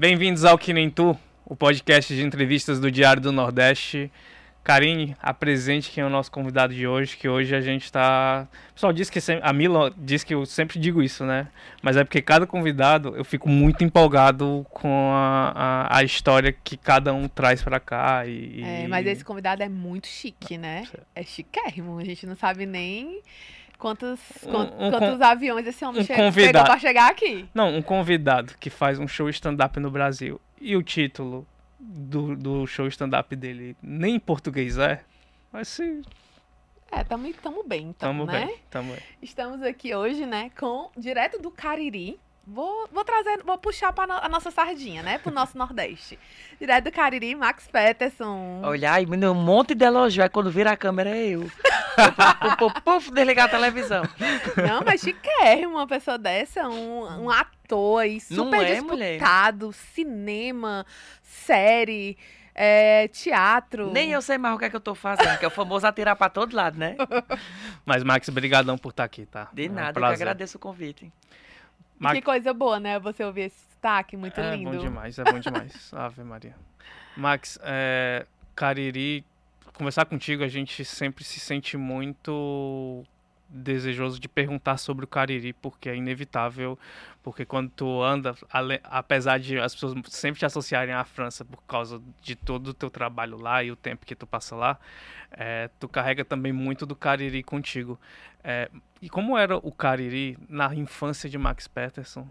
Bem-vindos ao Que Nem Tu, o podcast de entrevistas do Diário do Nordeste. Karine, apresente quem é o nosso convidado de hoje, que hoje a gente está... O pessoal diz que... A Mila diz que eu sempre digo isso, né? Mas é porque cada convidado eu fico muito empolgado com a, a, a história que cada um traz para cá. E, É, mas esse convidado é muito chique, né? É chiquérrimo, a gente não sabe nem... Quantos, Um- quant- um quantos aviões esse homem um che- convidado. pegou pra chegar aqui? Não, um convidado que faz um show stand-up no Brasil e o título do, do show stand-up dele nem em português é, vai ser... É, tamo, tamo bem, então, Tamo né? bem, tamo bem. Estamos aqui hoje, né, com direto do Cariri. Vou, vou trazer, vou puxar para a nossa sardinha, né, pro nosso Nordeste. Direto do Cariri, Max Peterson. Olha, aí, menino, um monte de elogio. Aí quando vira a câmera é eu. Puf, puf, puf, desligar a televisão. Não, mas chiquérrimo uma pessoa dessa, um, um ator aí Não super é, mulher? disputado, cinema, série, é, teatro. Nem eu sei mais o que é que eu tô fazendo, que é o famoso atirar pra todo lado, né? Mas, Max, brigadão por estar aqui, tá? De É um nada, eu que agradeço o convite. E Que coisa boa, né, você ouvir esse sotaque, muito é lindo. bom demais, é bom demais. Ave Maria. Max, é, Cariri, conversar contigo, a gente sempre se sente muito desejoso de perguntar sobre o Cariri, porque é inevitável, porque quando tu anda, apesar de as pessoas sempre te associarem à França por causa de todo o teu trabalho lá e o tempo que tu passa lá, é, tu carrega também muito do Cariri contigo. É, e como era o Cariri na infância de Max Peterson?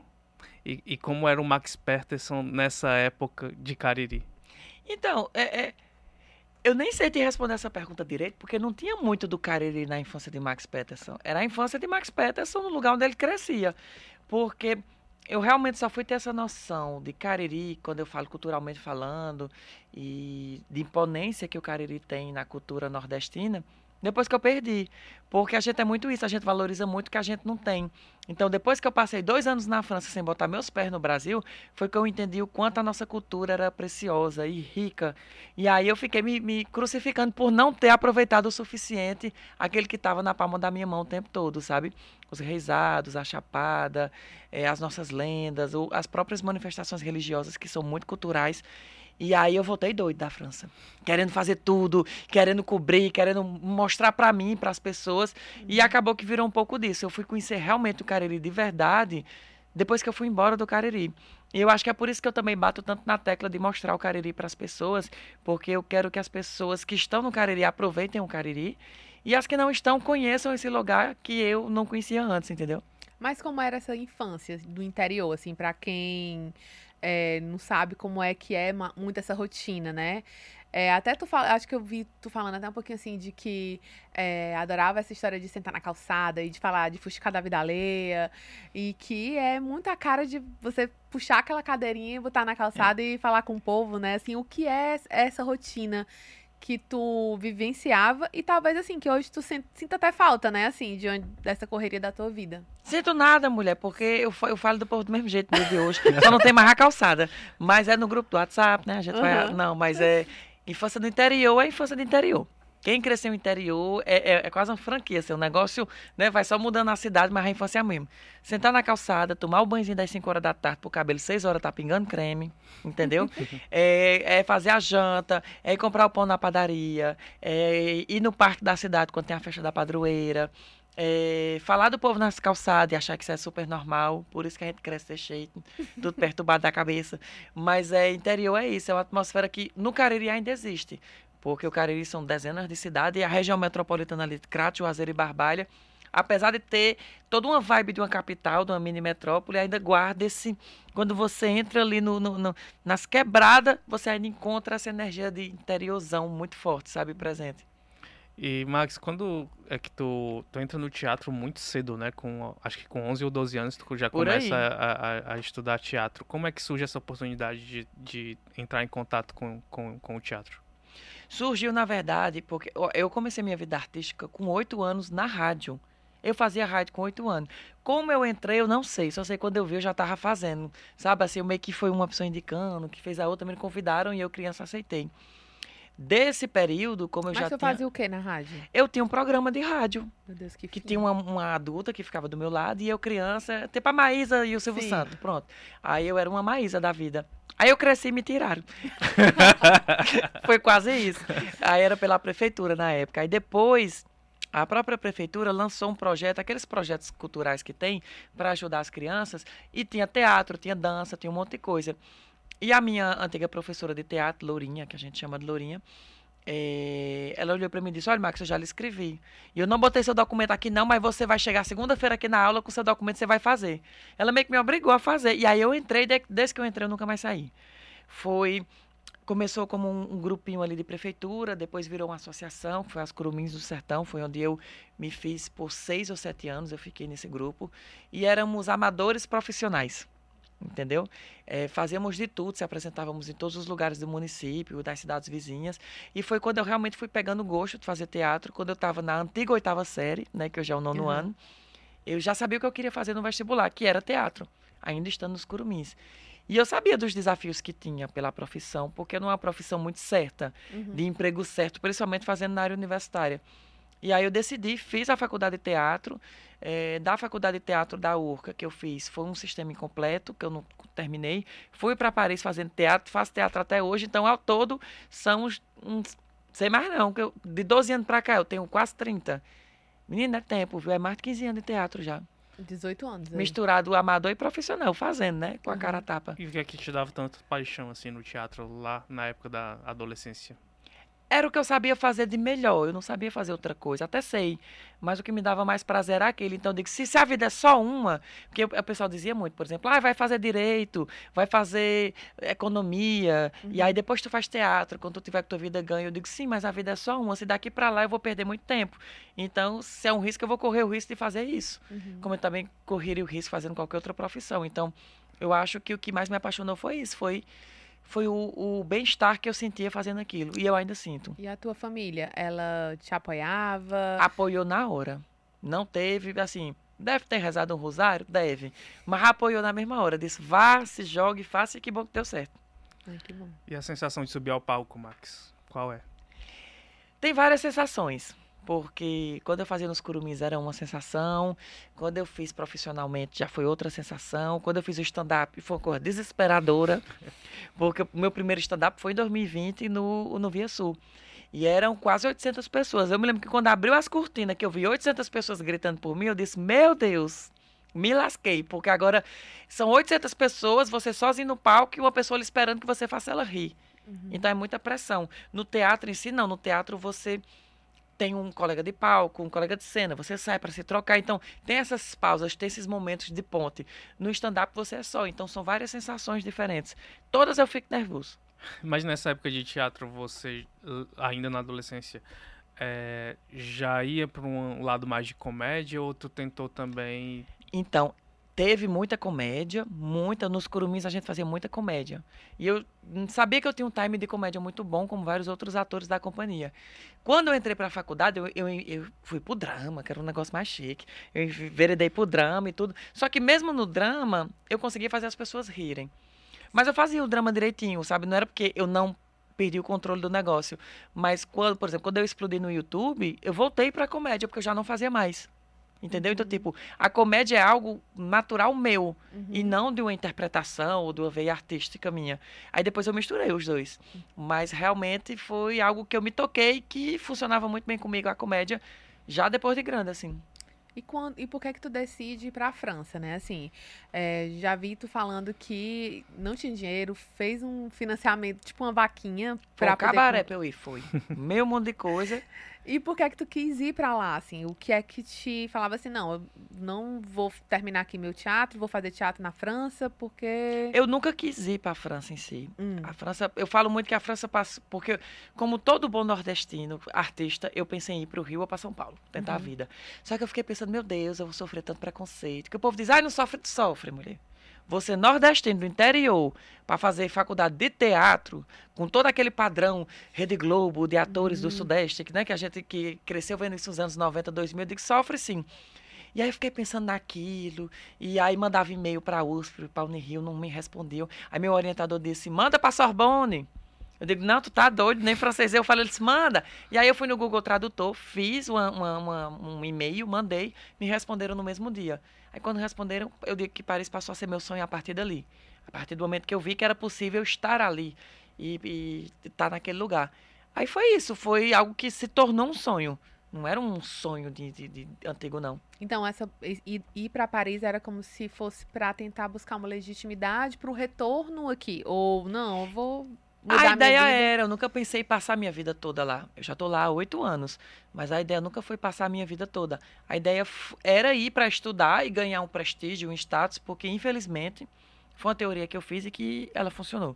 E, e como era o Max Peterson nessa época de Cariri? Então, é, é, eu nem sei te responder essa pergunta direito, porque não tinha muito do Cariri na infância de Max Peterson. Era a infância de Max Peterson no lugar onde ele crescia. Porque eu realmente só fui ter essa noção de Cariri, quando eu falo culturalmente falando, e de imponência que o Cariri tem na cultura nordestina, depois que eu perdi. Porque a gente é muito isso, a gente valoriza muito o que a gente não tem. Então, depois que eu passei dois anos na França sem botar meus pés no Brasil, foi que eu entendi o quanto a nossa cultura era preciosa e rica. E aí eu fiquei me, me crucificando por não ter aproveitado o suficiente aquele que estava na palma da minha mão o tempo todo, sabe? Os reisados, a chapada, eh, as nossas lendas, as próprias manifestações religiosas que são muito culturais. E aí eu voltei doido da França, querendo fazer tudo, querendo cobrir, querendo mostrar pra mim, para as pessoas, e acabou que virou um pouco disso. Eu fui conhecer realmente o Cariri de verdade depois que eu fui embora do Cariri. E eu acho que é por isso que eu também bato tanto na tecla de mostrar o Cariri para as pessoas, porque eu quero que as pessoas que estão no Cariri aproveitem o Cariri e as que não estão conheçam esse lugar que eu não conhecia antes, entendeu? Mas como era essa infância do interior, assim, pra quem é, não sabe como é que é muito essa rotina, né? É, até tu fala, acho que eu vi tu falando até um pouquinho assim de que é, adorava essa história de sentar na calçada e de falar de fuxicar da vida alheia e que é muito a cara de você puxar aquela cadeirinha e botar na calçada e falar com o povo, né? Assim, o que é essa rotina que tu vivenciava e talvez assim que hoje tu sinta até falta, né? Assim, de onde, dessa correria da tua vida. Sinto nada, mulher, porque eu, eu falo do povo do mesmo jeito no dia de hoje. Só não tem mais a calçada. Mas é no grupo do WhatsApp, né? A gente vai. Uhum. Não, mas é. Infância do interior é infância do interior. Quem cresceu no interior é, é, é quase uma franquia. Assim, o negócio né, vai só mudando a cidade, mas a infância é a mesma. Sentar na calçada, tomar o banhozinho das 5 horas da tarde pro cabelo 6 horas tá pingando creme, entendeu? é, é fazer a janta, é ir comprar o pão na padaria, é ir no parque da cidade quando tem a festa da padroeira. É, falar do povo nas calçadas e achar que isso é super normal, por isso que a gente cresce desse jeito, tudo perturbado da cabeça. Mas é interior é isso, é uma atmosfera que no Cariri ainda existe, porque o Cariri são dezenas de cidades e a região metropolitana ali, Crato, Juazeiro e Barbalha, apesar de ter toda uma vibe de uma capital, de uma mini metrópole, ainda guarda esse. Quando você entra ali no, no- no- nas quebradas, você ainda encontra essa energia de interiorzão muito forte, sabe, presente. E, Max, quando é que tu, tu entra no teatro muito cedo, né? Com, acho que com 11 ou 12 anos tu já Por começa a, a- a estudar teatro. Como é que surge essa oportunidade de, de entrar em contato com, com, com o teatro? Surgiu, na verdade, porque eu- comecei minha vida artística com oito anos na rádio. Eu fazia rádio com oito anos. Como eu entrei, eu não sei. Só sei quando eu vi, eu já estava fazendo. Sabe assim, meio que foi uma pessoa indicando, que fez a outra, me convidaram e eu, criança, aceitei. Desse período, como eu Mas já tinha... fazia o quê na rádio? Eu tinha um programa de rádio, Meu Deus, que que tinha uma, uma adulta que ficava do meu lado e eu criança, tipo a Maísa e o Silvio Sim. Santos, pronto. Aí eu era uma Maísa da vida. Aí eu cresci e me tiraram. Foi quase isso. Aí era pela prefeitura na época. Aí depois, a própria prefeitura lançou um projeto, aqueles projetos culturais que tem, para ajudar as crianças. E tinha teatro, tinha dança, tinha um monte de coisa. E a minha antiga professora de teatro, Lourinha, que a gente chama de Lourinha, eh, ela olhou para mim e disse: Olha, Max, eu já lhe escrevi. E eu não botei seu documento aqui, não, mas você vai chegar segunda-feira aqui na aula com seu documento, você vai fazer. Ela meio que me obrigou a fazer. E aí eu entrei, de- desde que eu entrei, eu nunca mais saí. Foi. Começou como um, um grupinho ali de prefeitura, depois virou uma associação, que foi as Curumins do Sertão, foi onde eu me fiz por seis ou sete anos, eu fiquei nesse grupo. E éramos amadores profissionais, entendeu? Eh, fazíamos de tudo, se apresentávamos em todos os lugares do município, das cidades vizinhas. E foi quando eu realmente fui pegando gosto de fazer teatro, quando eu estava na antiga oitava série, né, que hoje é o nono Uhum. ano. Eu já sabia o que eu queria fazer no vestibular, que era teatro, ainda estando nos Curumins. E eu sabia dos desafios que tinha pela profissão, porque não é uma profissão muito certa, Uhum. de emprego certo, principalmente fazendo na área universitária. E aí eu decidi, fiz a faculdade de teatro. eh, da faculdade de teatro da URCA que eu fiz, foi um sistema incompleto, que eu não terminei. Fui para Paris fazendo teatro, faço teatro até hoje. Então, ao todo, são uns, uns sei mais não, que eu, de 12 anos para cá, eu tenho quase 30. Menina, é tempo, viu? É mais de 15 anos de teatro já. 18 anos. aí. Misturado amador e profissional, fazendo, né? Com a Uhum. cara tapa. E o que é que te dava tanta paixão assim no teatro lá na época da adolescência? Era o que eu sabia fazer de melhor, eu não sabia fazer outra coisa, até sei. Mas o que me dava mais prazer era aquele. Então eu digo, se, se a vida é só uma, porque o pessoal dizia muito, por exemplo, ah, vai fazer direito, vai fazer economia, e aí depois tu faz teatro, quando tu tiver com tua vida ganha. Eu digo, sim, mas a vida é só uma, se daqui pra lá eu vou perder muito tempo. Então, se é um risco, eu vou correr o risco de fazer isso. Uhum. Como eu também correria o risco fazendo qualquer outra profissão. Então, eu acho que o que mais me apaixonou foi isso, foi, foi o, o bem-estar que eu sentia fazendo aquilo. E eu ainda sinto. E a tua família, ela te apoiava? apoiou na hora. Não teve, assim, deve ter rezado um rosário? Deve. Mas apoiou na mesma hora. Disse, vá, se jogue, faça e que bom que deu certo. Ai, que bom. E a sensação de subir ao palco, Max? Qual é? Tem várias sensações. Porque quando eu fazia nos curumins era uma sensação, quando eu fiz profissionalmente já foi outra sensação, quando eu fiz o stand-up foi uma coisa desesperadora, porque o meu primeiro stand-up foi em 2020 no, no Via Sul. E eram quase 800 pessoas. Eu me lembro que quando abriu as cortinas, que eu vi 800 pessoas gritando por mim, eu disse, meu Deus, me lasquei, porque agora são 800 pessoas, você sozinho no palco e uma pessoa ali esperando que você faça ela rir. Então é muita pressão. No teatro em si, não. No teatro você tem um colega de palco, um colega de cena, você sai para se trocar. Então, tem essas pausas, tem esses momentos de ponte. No stand-up você é só, então são várias sensações diferentes. Todas eu fico nervoso. Mas nessa época de teatro, você, l- ainda na adolescência, é, já ia para um lado mais de comédia ou tu tentou também Então, teve muita comédia, muita. Nos curumins a gente fazia muita comédia. E eu sabia que eu tinha um time de comédia muito bom, como vários outros atores da companhia. Quando eu entrei para a faculdade, eu, eu, eu fui pro drama, que era um negócio mais chique. Eu enveredei pro drama e tudo. Só que mesmo no drama, eu conseguia fazer as pessoas rirem. Mas eu fazia o drama direitinho, sabe? Não era porque eu não perdi o controle do negócio. Mas, quando, por exemplo, quando eu explodi no YouTube, eu voltei para comédia, porque eu já não fazia mais. Entendeu? Então, tipo, a comédia é algo natural meu e não de uma interpretação ou de uma veia artística minha. Aí depois eu misturei os dois. Mas realmente foi algo que eu me toquei que funcionava muito bem comigo a comédia já depois de grande, assim. E, quando, e por que que tu decide ir pra França, né? Assim, é, já vi tu falando que não tinha dinheiro, fez um financiamento, tipo uma vaquinha Foi pra um poder cabaré pra eu ir, foi. Meio mundo de coisa. E por que que tu quis ir pra lá, assim? O que é que te falava assim, não, eu não vou terminar aqui meu teatro, vou fazer teatro na França, porque... Eu nunca quis ir pra França em si. Hum, A França, eu falo muito que a França passa, porque como todo bom nordestino, artista, eu pensei em ir para o Rio ou para São Paulo, tentar a Uhum. vida. Só que eu fiquei pensando, meu Deus, eu vou sofrer tanto preconceito. Que o povo diz, ai, não sofre, tu sofre, mulher. Você nordestino do interior, para fazer faculdade de teatro, com todo aquele padrão Rede Globo, de atores do Uhum. Sudeste, que, né, que a gente que cresceu vendo isso nos anos 90, 2000, eu digo, sofre sim. E aí eu fiquei pensando naquilo, e aí mandava e-mail para a USP, para a Unirio, não me respondeu. Aí meu orientador disse, manda para Sorbonne. Eu digo, não, tu tá doido, nem francês. Eu falei, ele disse, manda. E aí eu fui no Google Tradutor, fiz uma, uma, uma, um e-mail, mandei, me responderam no mesmo dia. Aí quando responderam, eu digo que Paris passou a ser meu sonho a partir dali. A partir do momento que eu vi que era possível estar ali e estar tá naquele lugar. Aí foi isso, foi algo que se tornou um sonho. Não era um sonho de, de, de antigo, não. Então, essa ir, ir para Paris era como se fosse para tentar buscar uma legitimidade para o retorno aqui. Ou não, eu vou a ideia era, eu nunca pensei em passar minha vida toda lá. Eu já estou lá há oito anos, mas a ideia nunca foi passar a minha vida toda. A ideia era ir para estudar e ganhar um prestígio, um status, porque infelizmente foi uma teoria que eu fiz e que ela funcionou.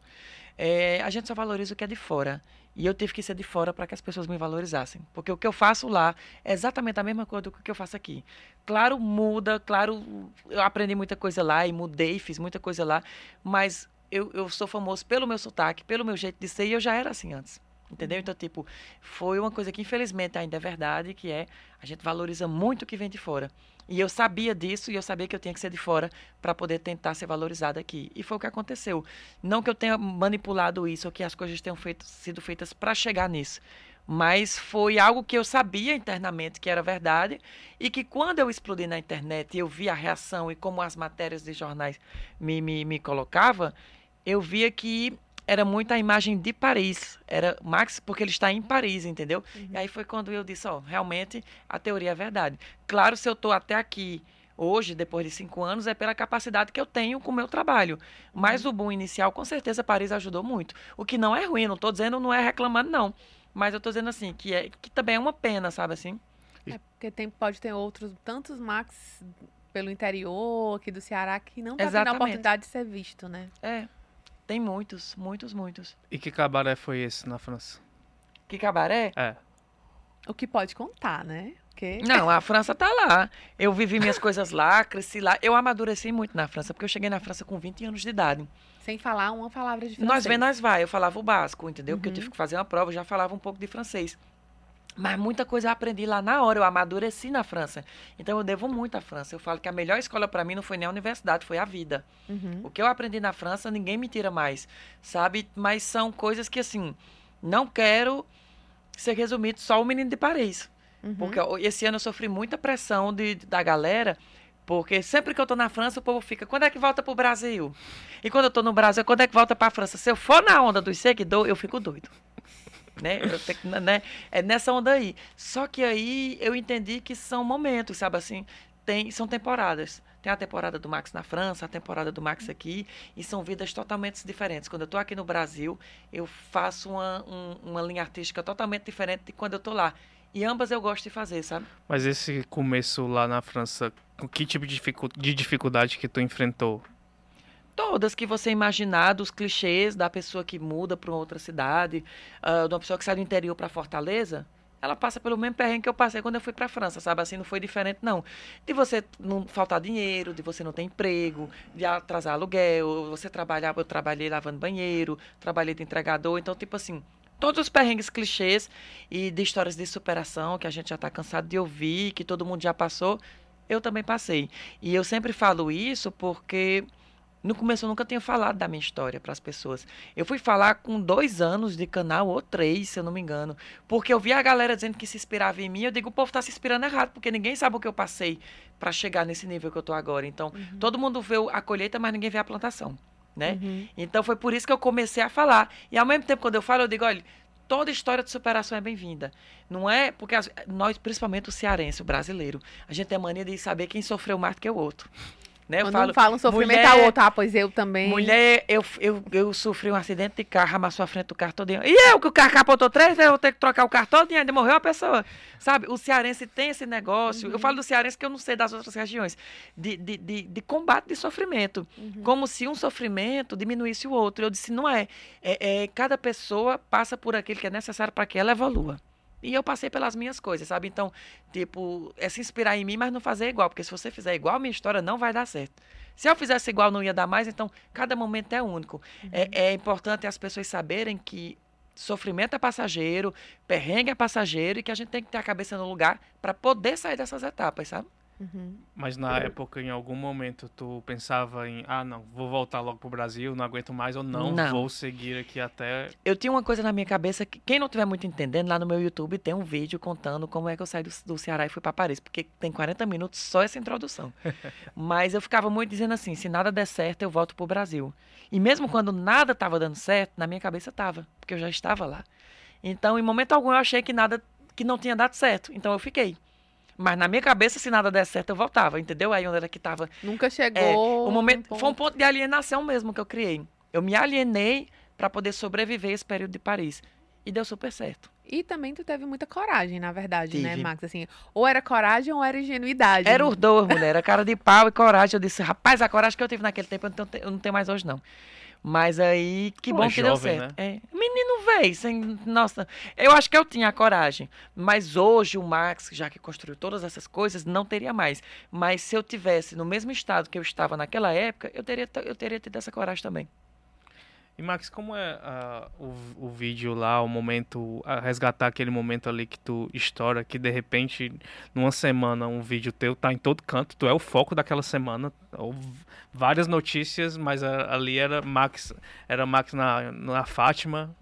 É, a gente só valoriza o que é de fora. E eu tive que ser de fora para que as pessoas me valorizassem. Porque o que eu faço lá é exatamente a mesma coisa do que eu faço aqui. Claro, muda, claro, eu aprendi muita coisa lá e mudei, fiz muita coisa lá, mas eu, eu sou famoso pelo meu sotaque, pelo meu jeito de ser, e eu já era assim antes. Entendeu? Então, tipo, foi uma coisa que infelizmente ainda é verdade, que é a gente valoriza muito o que vem de fora. E eu sabia disso e eu sabia que eu tinha que ser de fora para poder tentar ser valorizada aqui. E foi o que aconteceu. Não que eu tenha manipulado isso ou que as coisas tenham feito, sido feitas para chegar nisso. Mas foi algo que eu sabia internamente que era verdade e que quando eu explodi na internet e eu vi a reação e como as matérias de jornais me, me, me colocavam, eu via que era muito a imagem de Paris. Era Max, porque ele está em Paris, entendeu? Uhum. E aí foi quando eu disse, ó, realmente a teoria é verdade. Claro, se eu estou até aqui hoje, depois de cinco anos, é pela capacidade que eu tenho com o meu trabalho. Mas uhum. o boom inicial, com certeza, Paris ajudou muito. O que não é ruim, não estou dizendo, não é reclamando, não. Mas eu estou dizendo assim, que, é, que também é uma pena, sabe assim? É porque tem, pode ter outros, tantos Max pelo interior aqui do Ceará que não tá tendo a oportunidade de ser visto, né? É. Tem muitos, muitos, muitos. E que cabaré foi esse na França? Que cabaré? É. O que pode contar, né? Porque... Não, a França tá lá. Eu vivi minhas coisas lá, cresci lá. Eu amadureci muito na França, porque eu cheguei na França com 20 anos de idade. Sem falar uma palavra de francês. Nós vem, nós vai. Eu falava o básico, entendeu? Uhum. Porque eu tive que fazer uma prova, eu já falava um pouco de francês. Mas muita coisa eu aprendi lá na hora, eu amadureci na França. Então eu devo muito à França. Eu falo que a melhor escola para mim não foi nem a universidade, foi a vida. Uhum. O que eu aprendi na França, ninguém me tira mais, sabe? Mas são coisas que, assim, não quero ser resumido só o menino de Paris. Uhum. Porque esse ano eu sofri muita pressão de, da galera, porque sempre que eu tô na França, o povo fica, quando é que volta pro Brasil? E quando eu tô no Brasil, quando é que volta pra França? Se eu for na onda dos seguidores, eu fico doido né? Eu né? É nessa onda aí. Só que aí eu entendi que são momentos, sabe assim? Tem, são temporadas. Tem a temporada do Max na França, a temporada do Max aqui, e são vidas totalmente diferentes. Quando eu estou aqui no Brasil, eu faço uma, um, uma linha artística totalmente diferente de quando eu estou lá. E ambas eu gosto de fazer, sabe? Mas esse começo lá na França, que tipo de dificuldade que tu enfrentou? Todas que você imaginar, dos clichês da pessoa que muda para outra cidade, uh, de uma pessoa que sai do interior para Fortaleza, ela passa pelo mesmo perrengue que eu passei quando eu fui para França, sabe? Assim, não foi diferente, não. De você não faltar dinheiro, de você não ter emprego, de atrasar aluguel, você trabalhar, eu trabalhei lavando banheiro, trabalhei de entregador, então, tipo assim, todos os perrengues clichês e de histórias de superação que a gente já está cansado de ouvir, que todo mundo já passou, eu também passei. E eu sempre falo isso porque no começo eu nunca tinha falado da minha história para as pessoas. Eu fui falar com dois anos de canal, ou três, se eu não me engano. Porque eu vi a galera dizendo que se inspirava em mim. Eu digo, o povo está se inspirando errado, porque ninguém sabe o que eu passei para chegar nesse nível que eu estou agora. Então, uhum. todo mundo vê a colheita, mas ninguém vê a plantação. Né? Uhum. Então, foi por isso que eu comecei a falar. E ao mesmo tempo, quando eu falo, eu digo, olha, toda história de superação é bem-vinda. Não é porque as, nós, principalmente o cearense, o brasileiro, a gente tem a mania de saber quem sofreu mais do que o outro. Né? Quando eu falo, fala um sofrimento mulher, ao outro, ah, pois eu também. Mulher, eu, eu, eu sofri um acidente de carro, amassou a frente do carro todinho. E eu, que o carro capotou três, eu vou ter que trocar o carro todinho, ainda morreu a pessoa. Sabe, o cearense tem esse negócio. Uhum. Eu falo do cearense que eu não sei das outras regiões. De, de, de, de combate de sofrimento. Uhum. Como se um sofrimento diminuísse o outro. Eu disse, não é. é, é cada pessoa passa por aquilo que é necessário para que ela evolua. E eu passei pelas minhas coisas, sabe? Então, tipo, é se inspirar em mim, mas não fazer igual. Porque se você fizer igual, minha história não vai dar certo. Se eu fizesse igual, não ia dar mais. Então, cada momento é único. Uhum. É, é importante as pessoas saberem que sofrimento é passageiro, perrengue é passageiro e que a gente tem que ter a cabeça no lugar para poder sair dessas etapas, sabe? Uhum. Mas na época, em algum momento, tu pensava em, ah, não, vou voltar logo pro Brasil, não aguento mais, ou não, Não. vou seguir aqui até. Eu tinha uma coisa na minha cabeça que, quem não tiver muito entendendo, lá no meu YouTube tem um vídeo contando como é que eu saí do, do Ceará e fui para Paris, porque tem 40 minutos só essa introdução. Mas eu ficava muito dizendo assim: se nada der certo, eu volto pro Brasil. E mesmo quando nada estava dando certo, na minha cabeça estava, porque eu já estava lá. Então, em momento algum, eu achei que nada, que não tinha dado certo. Então, eu fiquei. Mas na minha cabeça, se nada der certo, eu voltava, entendeu? Aí onde era que tava Nunca chegou. é, o momento num foi um ponto de alienação mesmo que eu criei. Eu me alienei para poder sobreviver esse período de Paris. E deu super certo. E também tu teve muita coragem, na verdade, né, Tive. Max? Assim, ou era coragem ou era ingenuidade. Era os dois, mulher. Era cara de pau e coragem. Eu disse, rapaz, a coragem que eu tive naquele tempo eu não tenho, eu não tenho mais hoje, não. Mas aí, que Pô, bom é que deu jovem, certo. É. Menino velho, sem. Nossa, eu acho que eu tinha a coragem. Mas hoje o Max, já que construiu todas essas coisas, não teria mais. Mas se eu tivesse no mesmo estado que eu estava naquela época, eu teria, eu teria tido essa coragem também. E Max, como é ah, o, o vídeo lá, o momento, resgatar aquele momento ali que tu estoura, que de repente, numa semana, um vídeo teu tá em todo canto, tu é o foco daquela semana, ou várias notícias, mas ali era Max, era Max na, na Fátima,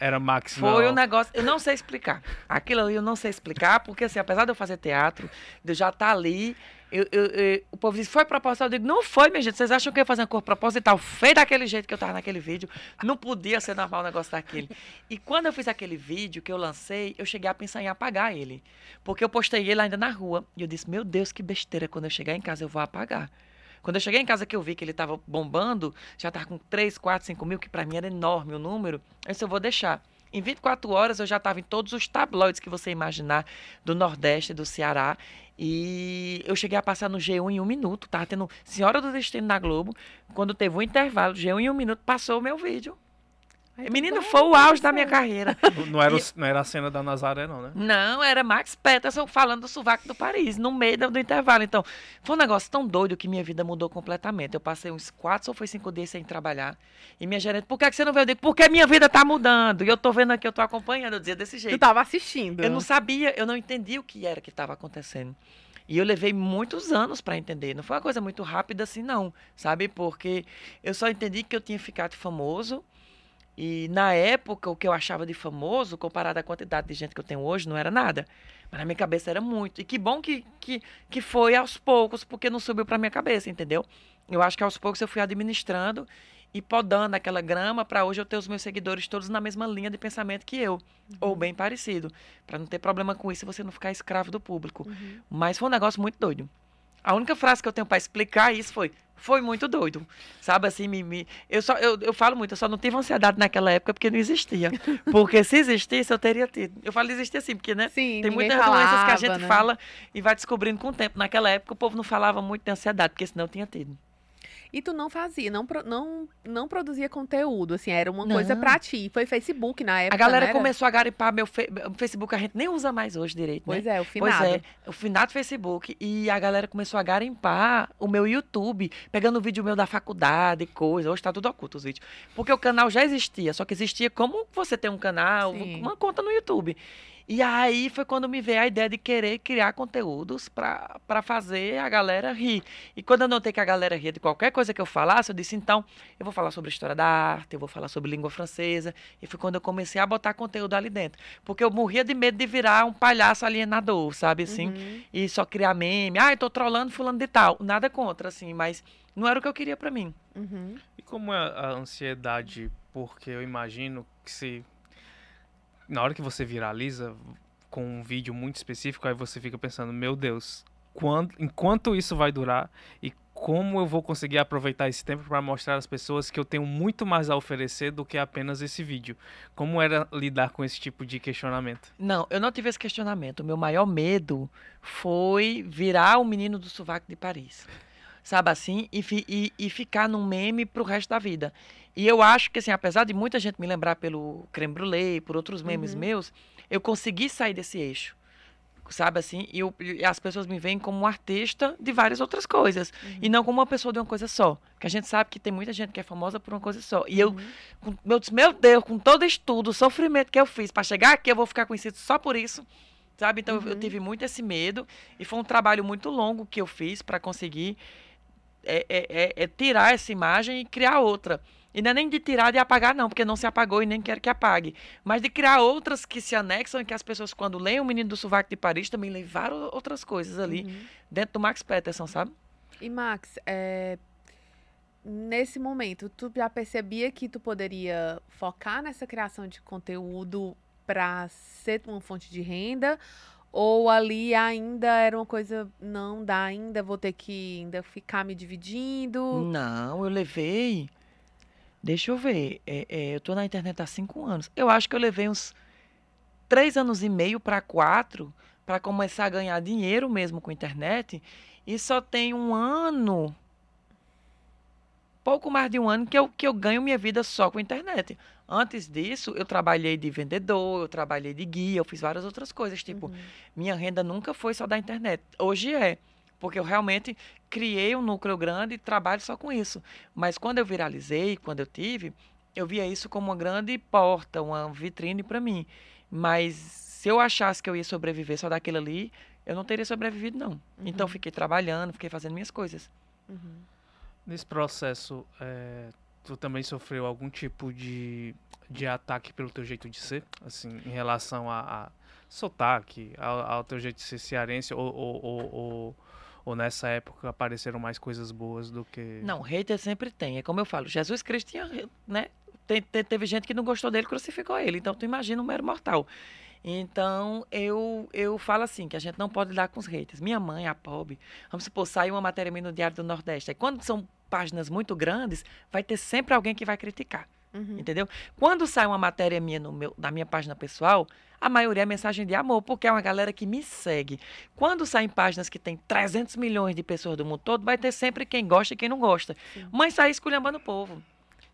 era Max Foi na... um negócio, eu não sei explicar. Aquilo ali eu não sei explicar, porque assim, apesar de eu fazer teatro, de eu já estar ali, eu, eu- eu- o povo diz, foi proposital? Eu digo, não foi, minha gente. Vocês acham que eu ia fazer uma cor proposital? Feio daquele jeito que eu tava naquele vídeo. Não podia ser normal um negócio daquele. E quando eu fiz aquele vídeo que eu lancei, eu cheguei a pensar em apagar ele. Porque eu postei ele ainda na rua. E eu disse, meu Deus, que besteira. Quando eu chegar em casa, eu vou apagar. Quando eu cheguei em casa que eu vi que ele estava bombando, já estava com 3, 4, 5 mil, que para mim era enorme o número, eu disse, eu vou deixar. Em 24 horas eu já estava em todos os tabloides que você imaginar do Nordeste, do Ceará. E eu cheguei a passar no G1 em um minuto. Tava tendo Senhora do Destino na Globo. Quando teve um intervalo, G1 em um minuto, passou o meu vídeo. Aí tu Menino, foi o auge da minha carreira. Não era, o- E- não era a cena da Nazaré, não, né? Não, era Max Peterson falando do sovaco do Paris, no meio do, do intervalo. Então, foi um negócio tão doido que minha vida mudou completamente. Eu passei uns quatro ou foi cinco dias sem trabalhar. E minha gerente, por que, que você não veio? Eu digo, porque minha vida tá mudando. E eu tô vendo aqui, eu tô acompanhando. Eu dizia desse Tu jeito. tava assistindo. Eu não sabia, eu não entendi o que era que estava acontecendo. E eu levei muitos anos para entender. Não foi uma coisa muito rápida assim, não. Sabe? Porque eu só entendi que eu tinha ficado famoso. E na época, o que eu achava de famoso, comparado à quantidade de gente que eu tenho hoje, não era nada. Mas na minha cabeça era muito. E que bom que, que, que foi aos poucos, porque não subiu para minha cabeça, entendeu? Eu acho que aos poucos eu fui administrando e podando aquela grama para hoje eu ter os meus seguidores todos na mesma linha de pensamento que eu, ou bem parecido, para não ter problema com isso e você não ficar escravo do público. Uhum. Mas foi um negócio muito doido. A única frase que eu tenho para explicar isso foi: foi muito doido. Sabe assim, me- eu, só, eu, eu falo muito, eu só não tive ansiedade naquela época porque não existia. Porque se existisse, eu teria tido. Eu falo existia assim, porque, né? Sim, Tem muitas doenças que a falava, gente né? fala e vai descobrindo com o tempo. Naquela época, o povo não falava muito de ansiedade, porque senão eu tinha tido. E tu não fazia, não, não, não produzia conteúdo, assim, era uma coisa Não. pra ti. Foi Facebook na época, A galera né? Começou a garimpar meu, fe- Facebook, a gente nem usa mais hoje direito, né? Pois é, o Pois finado. é, o finado Facebook. E a galera começou a garimpar o meu YouTube, pegando vídeo meu da faculdade e coisa. Hoje tá tudo oculto os vídeos. Porque o canal já existia, só que existia como você tem um canal, Sim. uma conta no YouTube. E aí foi quando me veio a ideia de querer criar conteúdos pra pra fazer a galera rir. E quando eu notei que a galera ria de qualquer coisa que eu falasse, eu disse, então, eu vou falar sobre história da arte, eu vou falar sobre língua francesa. E foi quando eu comecei a botar conteúdo ali dentro. Porque eu morria de medo de virar um palhaço alienador, sabe assim? Uhum. E só criar meme. Ah, eu tô trolando fulano de tal. Nada contra, assim, mas não era o que eu queria pra mim. Uhum. E como é a ansiedade? Porque eu imagino que se. Na hora que você viraliza com um vídeo muito específico, aí você fica pensando, meu Deus, quando, enquanto isso vai durar e como eu vou conseguir aproveitar esse tempo para mostrar às pessoas que eu tenho muito mais a oferecer do que apenas esse vídeo. Como era lidar com esse tipo de questionamento? Não, eu não tive esse questionamento. O meu maior medo foi virar o menino do sovaco de Paris. Sabe assim? E, fi- e- e ficar num meme pro resto da vida. E eu acho que, assim, apesar de muita gente me lembrar pelo creme brulee, por outros memes Uhum. meus, eu consegui sair desse eixo. Sabe assim? E, eu- e as pessoas me veem como um artista de várias outras coisas. E não como uma pessoa de uma coisa só. Porque a gente sabe que tem muita gente que é famosa por uma coisa só. E eu, Uhum. com, meu, meu Deus, com todo estudo, o sofrimento que eu fiz para chegar aqui, eu vou ficar conhecido só por isso. sabe? Então eu Uhum. tive muito esse medo e foi um trabalho muito longo que eu fiz para conseguir é, é, é- é tirar essa imagem e criar outra. E não é nem de tirar e apagar, não, porque não se apagou e nem quero que apague. Mas de criar outras que se anexam e que as pessoas, quando leem o Menino do Sovaco de Paris, também levaram outras coisas ali Uhum. dentro do Max Peterson, sabe? E Max, é, nesse momento, tu já percebia que tu poderia focar nessa criação de conteúdo para ser uma fonte de renda? Ou ali ainda era uma coisa, não dá ainda, vou ter que ainda ficar me dividindo? Não, eu levei. Deixa eu ver. é, é, eu tô na internet há cinco anos. Eu acho que eu levei uns três anos e meio para quatro para começar a ganhar dinheiro mesmo com internet. E só tem um ano, pouco mais de um ano, que eu, que eu ganho minha vida só com internet. Antes disso, eu trabalhei de vendedor, eu trabalhei de guia, eu fiz várias outras coisas. Tipo, Uhum. minha renda nunca foi só da internet. Hoje é, porque eu realmente criei um núcleo grande e trabalho só com isso. Mas quando eu viralizei, quando eu tive, eu via isso como uma grande porta, uma vitrine para mim. Mas se eu achasse que eu ia sobreviver só daquilo ali, eu não teria sobrevivido, não. Então Uhum. fiquei trabalhando, fiquei fazendo minhas coisas. Uhum. Nesse processo, é, tu também sofreu algum tipo de, de ataque pelo teu jeito de ser? Assim, em relação a, a sotaque, ao, ao teu jeito de ser cearense? Ou, ou, ou, ou, ou nessa época apareceram mais coisas boas do que... Não, hater sempre tem. É como eu falo, Jesus Cristo tinha, né? Te- te- teve gente que não gostou dele, crucificou ele. Então tu imagina um mero mortal. Então eu eu falo assim, que a gente não pode lidar com os haters. Minha mãe, a pobre, vamos supor, sai uma matéria minha no Diário do Nordeste. Aí quando são páginas muito grandes, vai ter sempre alguém que vai criticar. Uhum. Entendeu? Quando sai uma matéria minha no meu, na minha página pessoal, a maioria é mensagem de amor, porque é uma galera que me segue. Quando saem páginas que tem 300 milhões de pessoas do mundo todo, vai ter sempre quem gosta e quem não gosta. Sim. Mãe sai esculhambando o povo.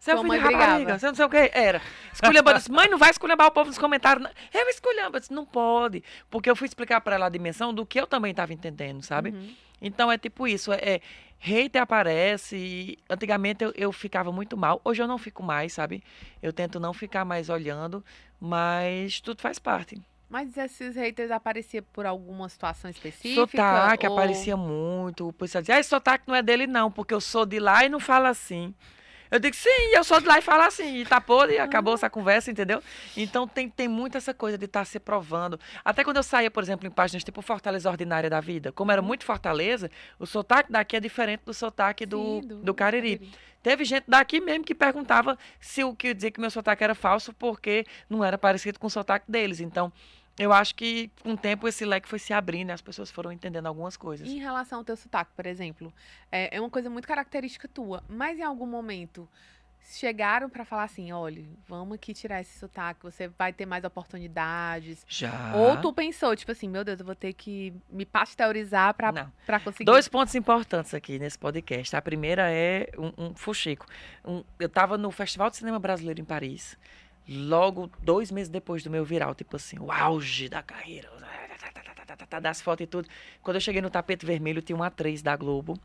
Seu Sua filho de rapariga, você não sei o que. Era. Esculhambando. disse, Mãe, não vai esculhambar o povo nos comentários. não." Eu esculhamba. Eu disse, não pode. Porque eu fui explicar para ela a dimensão do que eu também estava entendendo, sabe? Uhum. Então é tipo isso, é, é hater aparece. e Antigamente eu, eu ficava muito mal. Hoje eu não fico mais, sabe? Eu tento não ficar mais olhando, mas tudo faz parte. Mas esses haters apareciam por alguma situação específica? Sotaque ou- aparecia muito. O pessoal dizia, ah, esse sotaque não é dele não, porque eu sou de lá e não falo assim. Eu digo, sim, eu sou de lá e falo assim. E tá podre, e acabou essa conversa, entendeu? Então tem, tem muito essa coisa de estar se provando. Até quando eu saía, por exemplo, em páginas tipo Fortaleza Ordinária da Vida, como era muito Fortaleza, o sotaque daqui é diferente do sotaque do, Sim, do, Cariri. Teve gente daqui mesmo que perguntava se o que dizia que meu sotaque era falso porque não era parecido com o sotaque deles. Então, eu acho que com o tempo esse leque foi se abrindo e as pessoas foram entendendo algumas coisas. E em relação ao teu sotaque, por exemplo, é, é uma coisa muito característica tua, mas em algum momento chegaram pra falar assim, olha, vamos aqui tirar esse sotaque, você vai ter mais oportunidades. Já. Ou tu pensou, tipo assim, meu Deus, eu vou ter que me pasteurizar pra conseguir. Dois pontos importantes aqui nesse podcast. A primeira é um, um fuxico. Um- eu estava no Festival de Cinema Brasileiro em Paris, logo dois meses depois do meu viral, tipo assim, o auge da carreira, das fotos e tudo. Quando eu cheguei no tapete vermelho, tinha uma atriz da Globo,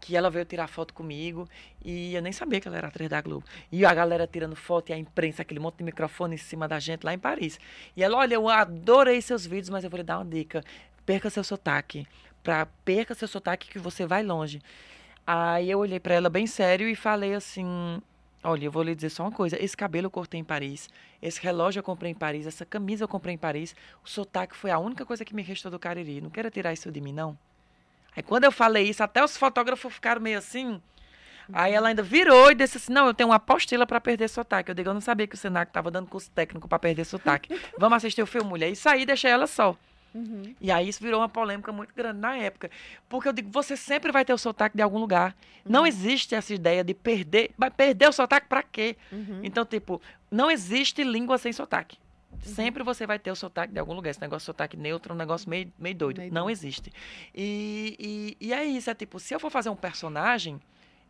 que ela veio tirar foto comigo, e eu nem sabia que ela era atriz da Globo. E a galera tirando foto e a imprensa, aquele monte de microfone em cima da gente lá em Paris. E ela, olha, eu adorei seus vídeos, mas eu vou lhe dar uma dica. Perca seu sotaque. Pra, perca seu sotaque que você vai longe. Aí eu olhei pra ela bem sério e falei assim: Olha, eu vou lhe dizer só uma coisa. Esse cabelo eu cortei em Paris. Esse relógio eu comprei em Paris. Essa camisa eu comprei em Paris. O sotaque foi a única coisa que me restou do Cariri. Não quero tirar isso de mim, não. Aí quando eu falei isso, até os fotógrafos ficaram meio assim. Aí ela ainda virou e disse assim: Não, eu tenho uma apostila pra perder sotaque. Eu digo: Eu não sabia que o Senac tava dando curso técnico pra perder sotaque. Vamos assistir o filme, mulher. E saí, deixei ela só. Uhum. E aí isso virou uma polêmica muito grande na época. Porque eu digo, você sempre vai ter o sotaque de algum lugar. Não existe essa ideia de perder. Vai perder o sotaque pra quê? Uhum. Então, tipo, não existe língua sem sotaque. Sempre você vai ter o sotaque de algum lugar. Esse negócio de sotaque neutro é um negócio meio, meio doido. Meio não doido. existe. E, e, e é isso. É tipo, se eu for fazer um personagem,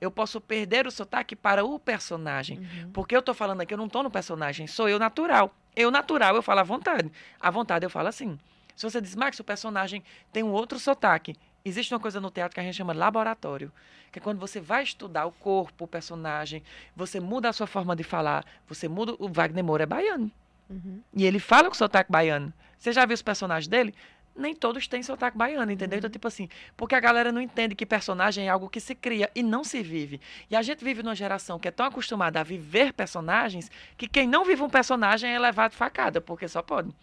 eu posso perder o sotaque para o personagem. Uhum. Porque eu tô falando aqui, eu não tô no personagem, sou eu natural. Eu natural, eu falo à vontade. À vontade eu falo assim. Se você diz, Max, o personagem tem um outro sotaque. Existe uma coisa no teatro que a gente chama laboratório, que é quando você vai estudar o corpo, o personagem, você muda a sua forma de falar, você muda. O Wagner Moura é baiano. Uhum. E ele fala com sotaque baiano. Você já viu os personagens dele? Nem todos têm sotaque baiano, entendeu? Então, tipo assim, porque a galera não entende que personagem é algo que se cria e não se vive. E a gente vive numa geração que é tão acostumada a viver personagens que quem não vive um personagem é levado facada, porque só pode.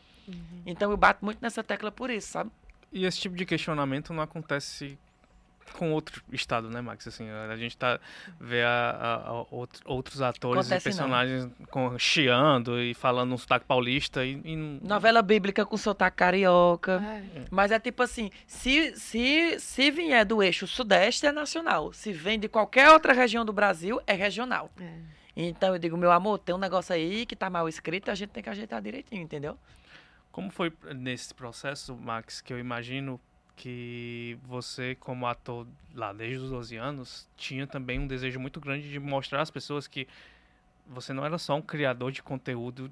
Então eu bato muito nessa tecla por isso, sabe? E esse tipo de questionamento não acontece com outro estado, né, Max? Assim, a gente tá vê a, a- a outro- outros atores Acontece e personagens com, chiando e falando um sotaque paulista e, e Novela bíblica com sotaque carioca. É. Mas é tipo assim, se, se, se vier do eixo sudeste, é nacional. Se vem de qualquer outra região do Brasil, é regional. É. Então eu digo, meu amor, tem um negócio aí que tá mal escrito, a gente tem que ajeitar direitinho, entendeu? Como foi nesse processo, Max, que eu imagino que você, como ator lá desde os 12 anos, tinha também um desejo muito grande de mostrar às pessoas que você não era só um criador de conteúdo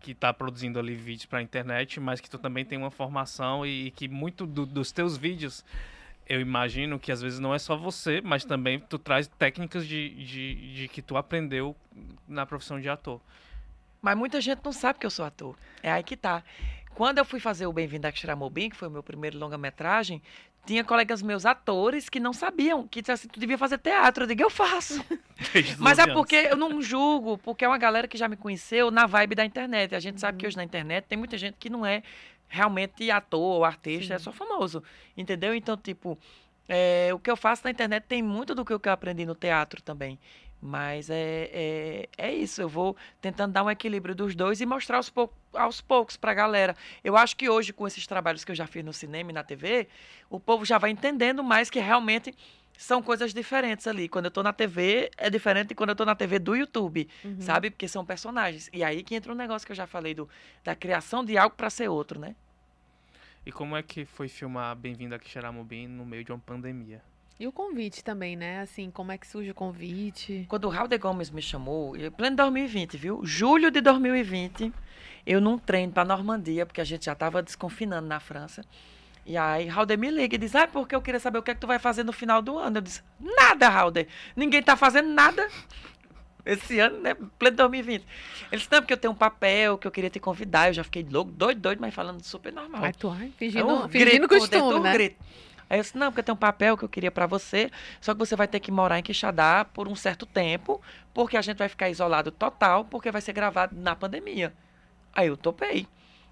que está produzindo ali vídeos para a internet, mas que tu também tem uma formação e, que muito do- dos teus vídeos, eu imagino que às vezes não é só você, mas também tu traz técnicas de, de, de que tu aprendeu na profissão de ator. Mas muita gente não sabe que eu sou ator. É aí que tá. Quando eu fui fazer o Bem-vindo a Xeramobim, que foi o meu primeiro longa-metragem, tinha colegas meus atores que não sabiam, que disseram assim, tu devia fazer teatro. Eu digo, eu faço. Mas 12 é porque eu não julgo, porque é uma galera que já me conheceu na vibe da internet. A gente sabe Uhum. que hoje na internet tem muita gente que não é realmente ator ou artista, é Sim. só famoso. Entendeu? Então, tipo, é, o que eu faço na internet tem muito do que eu aprendi no teatro também. Mas é, é, é isso, eu vou tentando dar um equilíbrio dos dois e mostrar aos, pou, aos poucos pra galera. Eu acho que hoje, com esses trabalhos que eu já fiz no cinema e na TV, o povo já vai entendendo mais que realmente são coisas diferentes ali. Quando eu tô na TV, é diferente de quando eu tô na TV do YouTube, Uhum. sabe? Porque são personagens. E aí que entra um negócio que eu já falei do, da criação de algo pra ser outro, né? E como é que foi filmar Bem-vindo a Quixeramobim no meio de uma pandemia? E o convite também, né? Assim, como é que surge o convite? Quando o Raul de Gomes me chamou, pleno 2020, viu? Julho de 2020, eu num trem pra Normandia, porque a gente já tava desconfinando na França. E aí, Raulder me liga e diz, ah, porque eu queria saber o que é que tu vai fazer no final do ano. Eu disse, nada, Raulder. Ninguém tá fazendo nada esse ano, né? Pleno 2020. Ele disse, não, porque eu tenho um papel que eu queria te convidar. Eu já fiquei louco, doido, doido, mas falando super normal. Ai, tu, ai, É fingindo, um fingindo grito costume, um né? grito. Aí eu disse, não, porque tem um papel que eu queria pra você, só que você vai ter que morar em Quixadá por um certo tempo, porque a gente vai ficar isolado total, porque vai ser gravado na pandemia. Aí eu topei.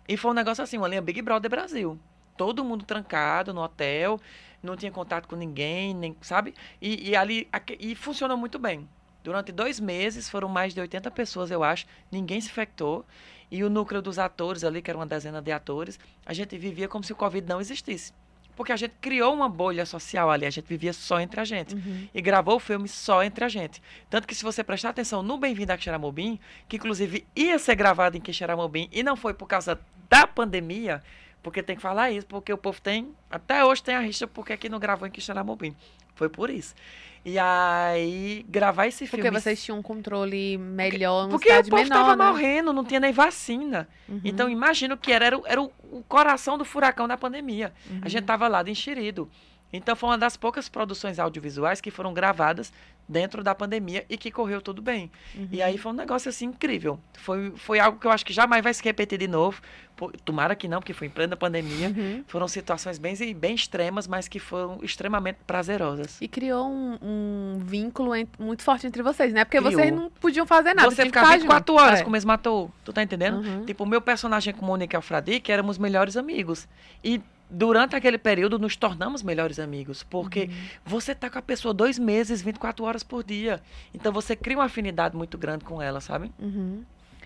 E foi um negócio assim, uma linha Big Brother Brasil. Todo mundo trancado no hotel, não tinha contato com ninguém, nem, sabe? E, e ali, e funcionou muito bem. Durante dois meses, foram mais de 80 pessoas, eu acho, ninguém se infectou. E o núcleo dos atores ali, que era uma dezena de atores, a gente vivia como se o Covid não existisse. Porque a gente criou uma bolha social ali, a gente vivia só entre a gente. Uhum. E gravou o filme só entre a gente. Tanto que se você prestar atenção no Bem-vindo a Quixeramobim, que inclusive ia ser gravado em Quixeramobim e não foi por causa da pandemia, porque tem que falar isso, porque o povo tem, até hoje tem a rixa porque aqui não gravou em Quixeramobim. Foi por isso. E aí, gravar esse Porque filme... vocês tinham um controle melhor numa Porque o povo menor, estava né? morrendo, não tinha nem vacina. Uhum, Então, imagina o que era. Era, o, era o- o coração do furacão da pandemia. uhum. A gente estava lá de enxerido. Então, foi uma das poucas produções audiovisuais que foram gravadas dentro da pandemia e que correu tudo bem. Uhum. E aí foi um negócio assim incrível. Foi, foi algo que eu acho que jamais vai se repetir de novo. Pô, Tomara que não, porque foi em plena pandemia. Uhum. Foram situações bem, bem extremas, mas que foram extremamente prazerosas. E criou um, um vínculo en- muito forte entre vocês, né? Porque Criou. vocês não podiam fazer nada. Você que ficava ficar 24 junto. horas É. com o mesmo ator. Tu tá entendendo? Uhum. Tipo, o meu personagem com Mônica Alfradique éramos melhores amigos. E durante aquele período nos tornamos melhores amigos. Porque Uhum. você tá com a pessoa dois meses, 24 horas por dia. Então você cria uma afinidade muito grande com ela, sabe? Uhum.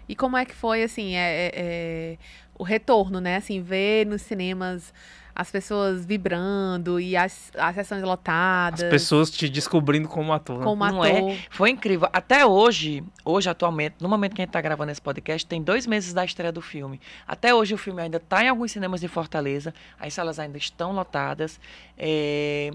E como é que foi, assim, é, é- é, o retorno, né? Assim, ver nos cinemas as pessoas vibrando e as, as sessões lotadas. As pessoas te descobrindo como ator. né? como Não ator. é? Foi incrível. Até hoje, hoje atualmente, no momento que a gente tá gravando esse podcast, tem dois meses da estreia do filme. Até hoje o filme ainda tá em alguns cinemas de Fortaleza. As salas ainda estão lotadas. É,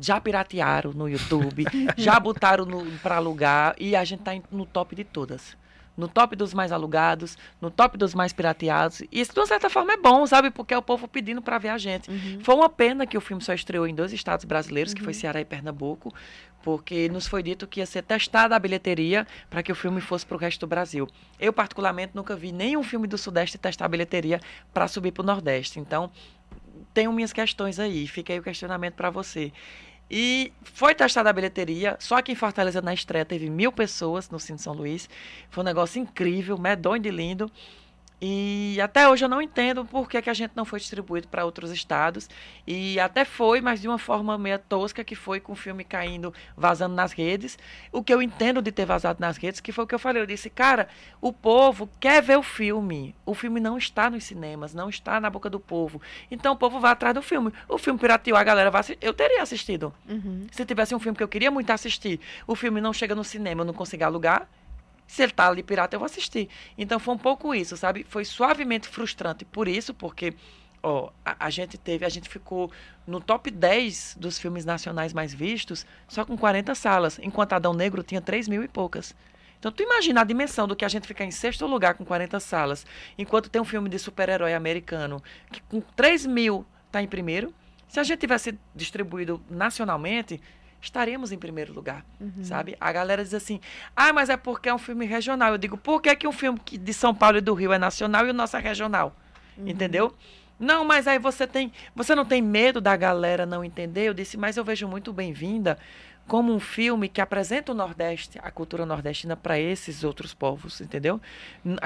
Já piratearam no YouTube, já botaram pra alugar e a gente tá no top de todas. No top dos mais alugados, no top dos mais pirateados. E isso, de uma certa forma, é bom, sabe? Porque é o povo pedindo para ver a gente. Uhum. Foi uma pena que o filme só estreou em dois estados brasileiros, que foi Uhum. Ceará e Pernambuco, porque nos foi dito que ia ser testada a bilheteria para que o filme fosse para o resto do Brasil. Eu, particularmente, nunca vi nenhum filme do Sudeste testar a bilheteria para subir para o Nordeste. Então, tenho minhas questões aí. Fica aí o questionamento para você. E foi testada a bilheteria, só que em Fortaleza, na estreia, teve mil pessoas no Cine São Luís. Foi um negócio incrível, medonho de lindo. E até hoje eu não entendo por que, que a gente não foi distribuído para outros estados. E até foi, mas de uma forma meio tosca, que foi com o filme caindo, vazando nas redes. O que eu entendo de ter vazado nas redes, que foi o que eu falei. Eu disse, cara, o povo quer ver o filme. O filme não está nos cinemas, não está na boca do povo. Então o povo vai atrás do filme. O filme pirateou, a galera vai. Eu teria assistido. Uhum. Se tivesse um filme que eu queria muito assistir, o filme não chega no cinema, eu não consigo alugar. Se ele tá ali pirata, eu vou assistir. Então foi um pouco isso, sabe? Foi suavemente frustrante por isso, porque ó, a, a gente teve, a gente ficou no top 10 dos filmes nacionais mais vistos, só com 40 salas, enquanto Adão Negro tinha 3 mil e poucas. Então, tu imagina a dimensão do que a gente ficar em sexto lugar com 40 salas, enquanto tem um filme de super-herói americano que com 3 mil tá em primeiro. Se a gente tivesse distribuído nacionalmente, estaríamos em primeiro lugar, Uhum. sabe? A galera diz assim, ah, mas é porque é um filme regional. Eu digo, por que, que um filme de São Paulo e do Rio é nacional e o nosso é regional? Uhum. Entendeu? Não, mas aí você tem, você não tem medo da galera não entender? Eu disse, mas eu vejo muito bem-vinda como um filme que apresenta o Nordeste, a cultura nordestina para esses outros povos, entendeu?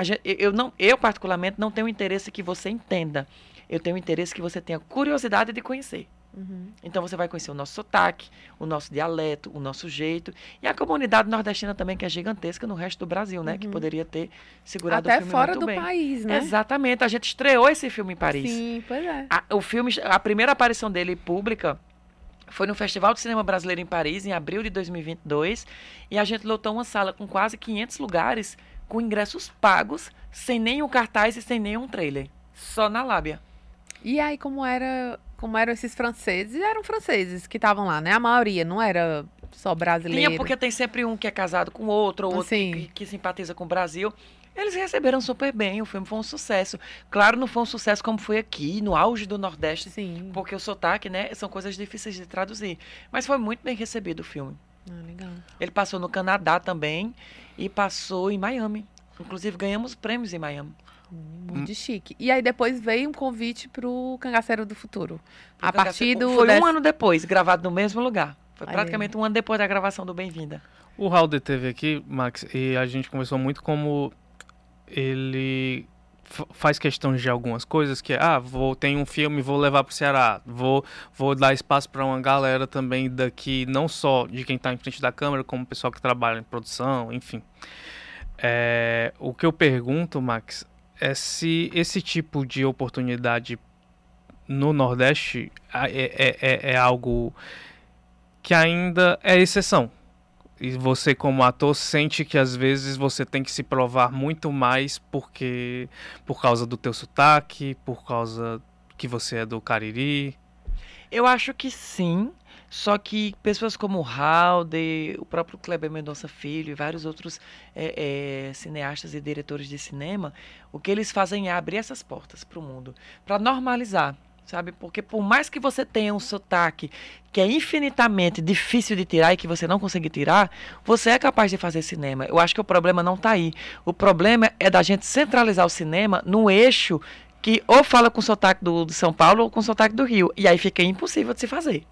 Gente- eu não, eu particularmente não tenho interesse que você entenda. Eu tenho interesse que você tenha curiosidade de conhecer. Uhum. Então você vai conhecer o nosso sotaque, o nosso dialeto, o nosso jeito. E a comunidade nordestina também, que é gigantesca no resto do Brasil, né? Que Uhum. poderia ter segurado Até o filme fora muito do bem. país, né? Exatamente. A gente estreou esse filme em Paris. Sim, pois é. A, o filme, a primeira aparição dele pública foi no Festival de Cinema Brasileiro em Paris, em abril de 2022. E a gente lotou uma sala com quase 500 lugares, com ingressos pagos, sem nenhum cartaz e sem nenhum trailer. Só na lábia. E aí, como era, como eram esses franceses? Eram franceses que estavam lá, né? A maioria, não era só brasileiro. Tinha porque tem sempre um que é casado com outro, ou outro Sim. que, que simpatiza com o Brasil. Eles receberam super bem, o filme foi um sucesso. Claro, não foi um sucesso como foi aqui, no auge do Nordeste, Sim. porque o sotaque, né, são coisas difíceis de traduzir. Mas foi muito bem recebido o filme. Ah, legal. Ele passou no Canadá também e passou em Miami. Inclusive, ganhamos prêmios em Miami. Muito chique. E aí depois veio um convite pro Cangaceiro do Futuro. A Então, partir do. Foi desse- um ano depois, gravado no mesmo lugar. Foi Olha praticamente um ano depois da gravação do Bem-vinda. O Halder teve aqui, Max, e a gente conversou muito como ele fa- faz questão de algumas coisas que é, ah, vou tem um filme, vou levar pro Ceará, vou vou dar espaço para uma galera também daqui, não só de quem tá em frente da câmera, como o pessoal que trabalha em produção, enfim. É, o que eu pergunto, Max, é se esse tipo de oportunidade no Nordeste é, é, é, é algo que ainda é exceção. E você, como ator, sente que às vezes você tem que se provar muito mais porque por causa do teu sotaque, por causa que você é do Cariri. Eu acho que sim, só que pessoas como o Halde, o próprio Kleber Mendonça Filho e vários outros é, é, cineastas e diretores de cinema, o que eles fazem é abrir essas portas para o mundo, para normalizar, sabe? Porque por mais que você tenha um sotaque que é infinitamente difícil de tirar e que você não conseguir tirar, você é capaz de fazer cinema. Eu acho que o problema não está aí. O problema é da gente centralizar o cinema no eixo que ou fala com sotaque do, São Paulo ou com sotaque do Rio. E aí fica impossível de se fazer.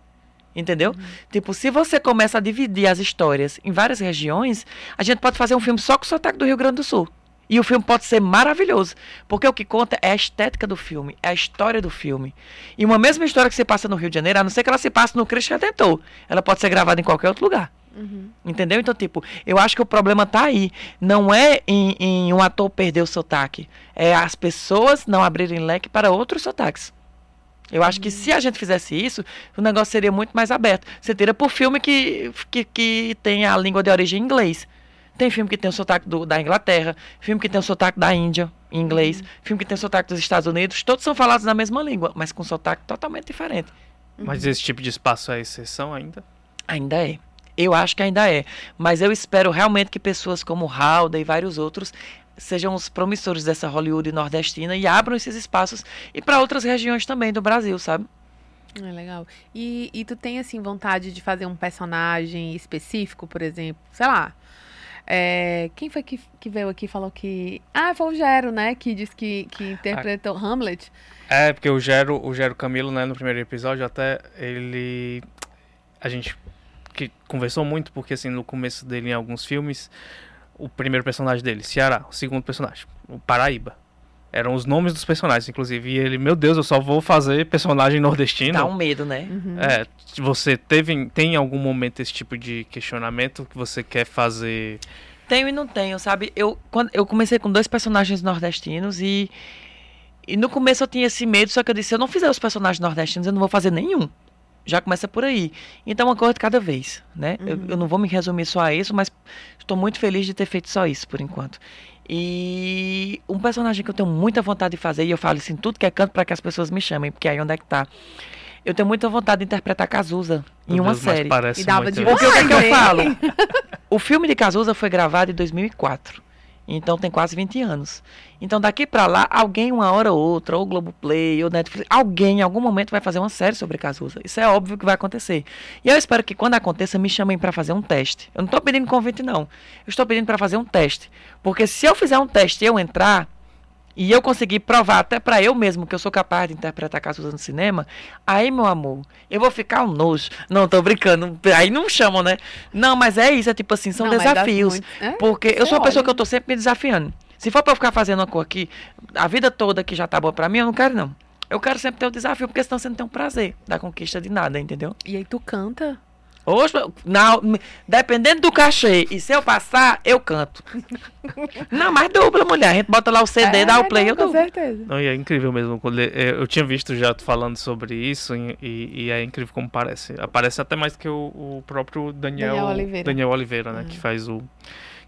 Entendeu? Tipo, se você começa a dividir as histórias em várias regiões, a gente pode fazer um filme só com sotaque do Rio Grande do Sul. E o filme pode ser maravilhoso. Porque o que conta é a estética do filme, é a história do filme. E uma mesma história que se passa no Rio de Janeiro, a não ser que ela se passe no Cristo Redentor, ela pode ser gravada em qualquer outro lugar. Uhum. Entendeu? Então, tipo, eu acho que o problema tá aí. Não é em, em um ator perder o sotaque. É as pessoas não abrirem leque para outros sotaques. Eu acho que se a gente fizesse isso, o negócio seria muito mais aberto. Você tira por filme que, que, que tem a língua de origem em inglês. Tem filme que tem o sotaque do, da Inglaterra, filme que tem o sotaque da Índia, em inglês, filme que tem o sotaque dos Estados Unidos. Todos são falados na mesma língua, mas com sotaque totalmente diferente. Mas esse tipo de espaço é exceção ainda? Ainda é. Eu acho que ainda é. Mas eu espero realmente que pessoas como Halda e vários outros sejam os promissores dessa Hollywood nordestina e abram esses espaços e para outras regiões também do Brasil, sabe? É legal. E, e tu tem, assim, vontade de fazer um personagem específico, por exemplo? Sei lá. É, quem foi que, que veio aqui e falou que. Ah, foi o Gero, né? Que disse que, que interpretou ah. Hamlet. É, porque o Gero, o Gero Camilo, né, no primeiro episódio, até ele. A gente que conversou muito, porque assim, no começo dele em alguns filmes, o primeiro personagem dele, Ceará, o segundo personagem, o Paraíba. Eram os nomes dos personagens, inclusive. E ele, meu Deus, eu só vou fazer personagem nordestino. Dá um medo, né? Uhum. É, você teve, tem em algum momento esse tipo de questionamento que você quer fazer? Tenho e não tenho, sabe? Eu, quando, eu comecei com dois personagens nordestinos e, e no começo eu tinha esse medo, só que eu disse, se eu não fizer os personagens nordestinos, eu não vou fazer nenhum já começa por aí. Então, uma coisa de cada vez, né? Uhum. Eu, eu, não vou me resumir só a isso, mas estou muito feliz de ter feito só isso, por enquanto. E um personagem que eu tenho muita vontade de fazer, e eu falo assim, tudo que é canto para que as pessoas me chamem, porque aí onde é que tá. Eu tenho muita vontade de interpretar Cazuza em uma série. Parece e dava de Porque o que, é que eu falo? o filme de Cazuza foi gravado em 2004. Então tem quase 20 anos. Então daqui para lá, alguém uma hora ou outra, ou Globoplay, ou Netflix, alguém em algum momento vai fazer uma série sobre Cazuza. Isso é óbvio que vai acontecer. E eu espero que quando aconteça, me chamem para fazer um teste. Eu não estou pedindo convite não. Eu estou pedindo para fazer um teste. Porque se eu fizer um teste e eu entrar, e eu conseguir provar até para eu mesmo que eu sou capaz de interpretar Cazuza no cinema, aí, meu amor, eu vou ficar um nojo. Não, tô brincando. Aí não chamam, né? Não, mas é isso, é tipo assim, são não, desafios. É? Porque eu sou uma pessoa que eu tô sempre me desafiando. Se for para eu ficar fazendo uma cor aqui, a vida toda que já tá boa para mim, eu não quero não. Eu quero sempre ter o desafio, porque senão você não tem um prazer da conquista de nada, entendeu? E aí tu canta? Hoje, não, dependendo do cachê, e se eu passar, eu canto. não, mas dupla, mulher. A gente bota lá o CD, é, dá o play, não, eu dublo. Com certeza. Não, e é incrível mesmo. É, eu tinha visto já falando sobre isso e, e é incrível como parece. Aparece até mais que o, o próprio Daniel, Daniel Oliveira, Daniel Oliveira né? Uhum. Que faz o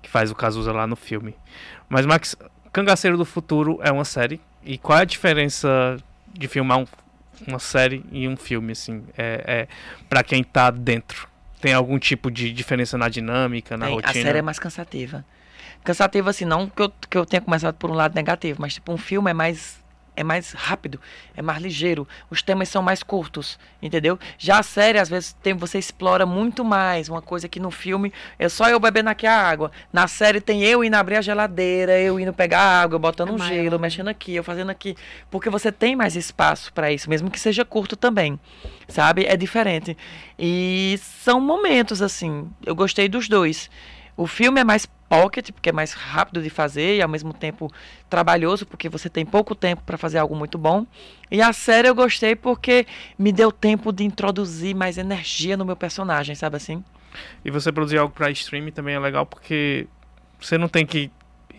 que faz o Cazuza lá no filme. Mas, Max, Cangaceiro do Futuro é uma série. E qual é a diferença de filmar um uma série e um filme, assim, é, é para quem tá dentro? Tem algum tipo de diferença na dinâmica, na Tem, rotina? A série é mais cansativa. Cansativa, assim, não que eu, que eu tenha começado por um lado negativo, mas tipo, um filme é mais é mais rápido, é mais ligeiro, os temas são mais curtos, entendeu? Já a série, às vezes, tem, você explora muito mais, uma coisa que no filme é só eu bebendo aqui a água. Na série tem eu indo abrir a geladeira, eu indo pegar água, botando é um maior. gelo, mexendo aqui, eu fazendo aqui. Porque você tem mais espaço para isso, mesmo que seja curto também, sabe? É diferente. E são momentos, assim, eu gostei dos dois. O filme é mais pocket, porque é mais rápido de fazer e ao mesmo tempo trabalhoso, porque você tem pouco tempo para fazer algo muito bom. E a série eu gostei porque me deu tempo de introduzir mais energia no meu personagem, sabe assim? E você produzir algo para streaming também é legal porque você não tem que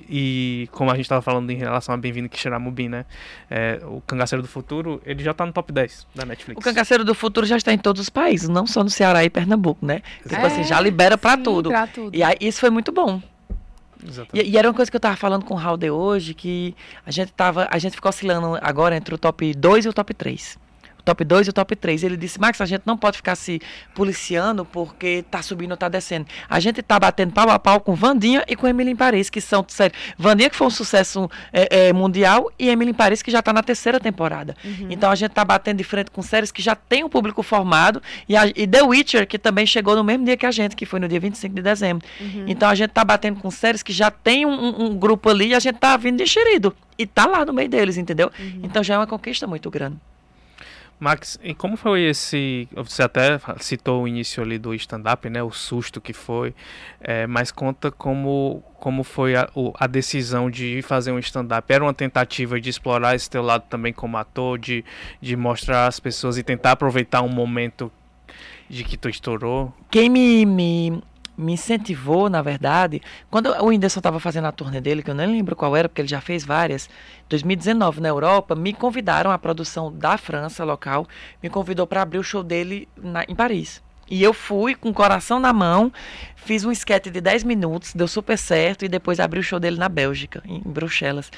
e como a gente estava falando em relação a Bem-vindo Kishiramubi, né? É, o Cangaceiro do Futuro, ele já está no top 10 da Netflix. O Cangaceiro do Futuro já está em todos os países, não só no Ceará e Pernambuco, né? Tipo é, assim, já libera para tudo. tudo. E aí, isso foi muito bom. E, e, era uma coisa que eu tava falando com o Raul de hoje, que a gente tava, a gente ficou oscilando agora entre o top 2 e o top 3 top 2 e o top 3. Ele disse, Max, a gente não pode ficar se policiando porque tá subindo ou tá descendo. A gente tá batendo pau a pau com Vandinha e com Emily em Paris, que são, sério, Vandinha que foi um sucesso é, é, mundial e Emily em Paris que já tá na terceira temporada. Uhum. Então a gente tá batendo de frente com séries que já tem um público formado e, a, e The Witcher, que também chegou no mesmo dia que a gente, que foi no dia 25 de dezembro. Uhum. Então a gente tá batendo com séries que já tem um, um, grupo ali e a gente tá vindo de enxerido. E tá lá no meio deles, entendeu? Uhum. Então já é uma conquista muito grande. Max, e como foi esse. Você até citou o início ali do stand-up, né? O susto que foi. É, mas conta como, como foi a, a decisão de fazer um stand-up. Era uma tentativa de explorar esse teu lado também como ator, de, de mostrar às pessoas e tentar aproveitar um momento de que tu estourou? Quem me, me me incentivou, na verdade, quando o Whindersson estava fazendo a turnê dele, que eu nem lembro qual era, porque ele já fez várias, 2019 na Europa, me convidaram, a produção da França local, me convidou para abrir o show dele na, em Paris. E eu fui com o coração na mão, fiz um esquete de 10 minutos, deu super certo, e depois abri o show dele na Bélgica, em Bruxelas.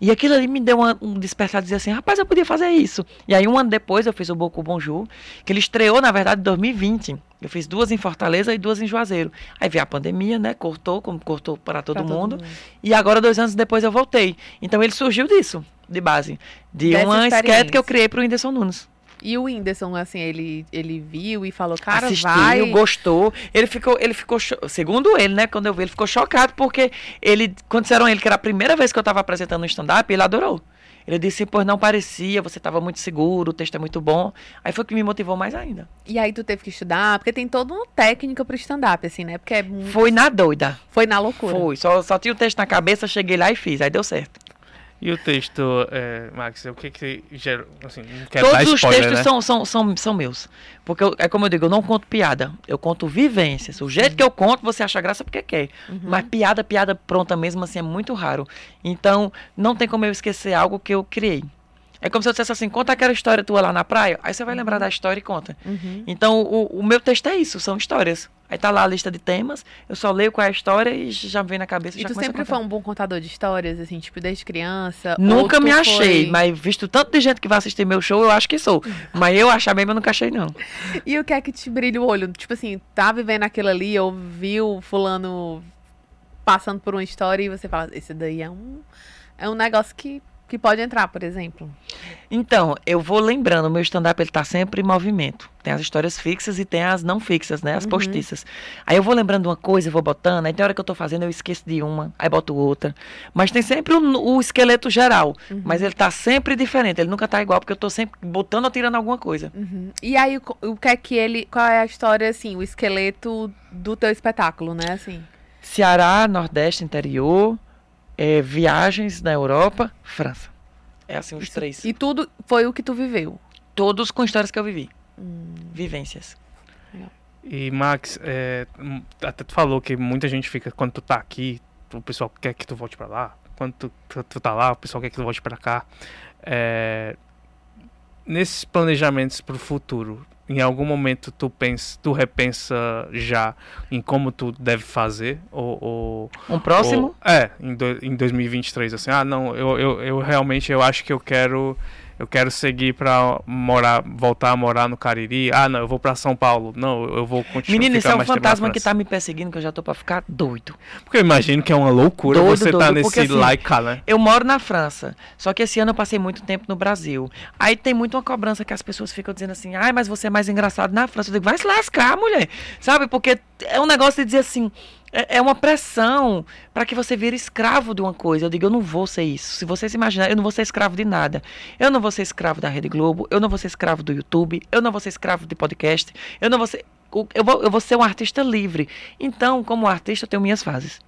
E aquilo ali me deu uma, um despertar de dizer assim, rapaz, eu podia fazer isso. E aí um ano depois eu fiz o Boku Bonjour, que ele estreou, na verdade, em 2020. Eu fiz duas em Fortaleza e duas em Juazeiro. Aí veio a pandemia, né? Cortou, como cortou para todo, Pra todo mundo. mundo. E agora, dois anos depois, eu voltei. Então ele surgiu disso, de base. De Dessa uma esquete que eu criei pro Whindersson Nunes. E o Whindersson, assim, ele, ele viu e falou, cara, Assistiu, vai. gostou. Ele ficou, ele ficou, segundo ele, né? Quando eu vi, ele ficou chocado, porque ele, quando disseram ele que era a primeira vez que eu estava apresentando um stand-up, ele adorou. Ele disse, pois não parecia, você estava muito seguro, o texto é muito bom. Aí foi o que me motivou mais ainda. E aí tu teve que estudar, porque tem toda uma técnica pro stand-up, assim, né? Porque é mu- Foi na doida. foi na loucura. Foi. Só, só tinha o texto na cabeça, cheguei lá e fiz. Aí deu certo. E o texto, é, Max, o que que gera, assim, Todos os spoiler, textos né? são, são, são, são meus. Porque, eu- é como eu digo, eu não conto piada. Eu conto vivências. O jeito que eu conto, você acha graça porque quer. Uhum. Mas piada, piada pronta mesmo, assim, é muito raro. Então, não tem como eu esquecer algo que eu criei. É como se eu dissesse assim, conta aquela história tua lá na praia, aí você vai lembrar da história e conta. Uhum. Então, o, o meu texto é isso, são histórias. Aí tá lá a lista de temas, eu só leio qual é a história e já me vem na cabeça e E tu sempre foi um bom contador de histórias, assim, tipo, desde criança? Nunca me achei, foi- mas visto tanto de gente que vai assistir meu show, eu acho que sou. Mas eu achar mesmo, eu nunca achei, não. E o que é que te brilha o olho? Tipo assim, tá vivendo aquilo ali, ou viu fulano passando por uma história e você fala, esse daí é um, é um negócio que, que pode entrar, por exemplo. Então, eu vou lembrando, o meu stand-up ele tá sempre em movimento. Tem as histórias fixas e tem as não fixas, né? As Uhum. postiças. Aí eu vou lembrando uma coisa, vou botando, aí tem hora que eu tô fazendo, eu esqueço de uma, aí boto outra. Mas tem sempre o, o esqueleto geral. Uhum. Mas ele tá sempre diferente, ele nunca tá igual, porque eu tô sempre botando ou tirando alguma coisa. Uhum. E aí, o que é que ele. Qual é a história, assim, o esqueleto do teu espetáculo, né? Assim. Ceará, Nordeste, interior, eh, viagens na Europa, França. É assim os três. E tudo foi o que tu viveu. Todos com histórias que eu vivi. Hum. Vivências. E Max, é, até tu falou que muita gente fica quando tu tá aqui, o pessoal quer que tu volte pra lá. Quando tu, tu, tu tá lá, o pessoal quer que tu volte pra cá. É, nesses planejamentos pro futuro, em algum momento tu pensa, tu repensa já em como tu deve fazer ou, ou Um próximo? ou- é, em, do, em 2023, assim, ah, não, eu, eu, eu realmente eu acho que eu quero eu quero seguir pra morar, voltar a morar no Cariri. Ah, não, eu vou pra São Paulo. Não, eu vou continuar Menino, isso é um fantasma que tá me perseguindo, que eu já tô pra ficar doido. Porque eu imagino que é uma loucura Doido, você tá doido, nesse porque, assim, cá, né? Eu moro na França, só que esse ano eu passei muito tempo no Brasil. Aí tem muito uma cobrança que as pessoas ficam dizendo assim, ai, mas você é mais engraçado na França. Eu digo, vai se lascar, mulher. Sabe? Porque é um negócio de dizer assim, é, é uma pressão para que você vire escravo de uma coisa. Eu digo, eu não vou ser isso. Se você se imaginar, eu não vou ser escravo de nada. Eu não vou ser escravo da Rede Globo, eu não vou ser escravo do YouTube, eu não vou ser escravo de podcast, eu não vou ser. Eu vou, eu vou ser um artista livre. Então, como artista, eu tenho minhas fases.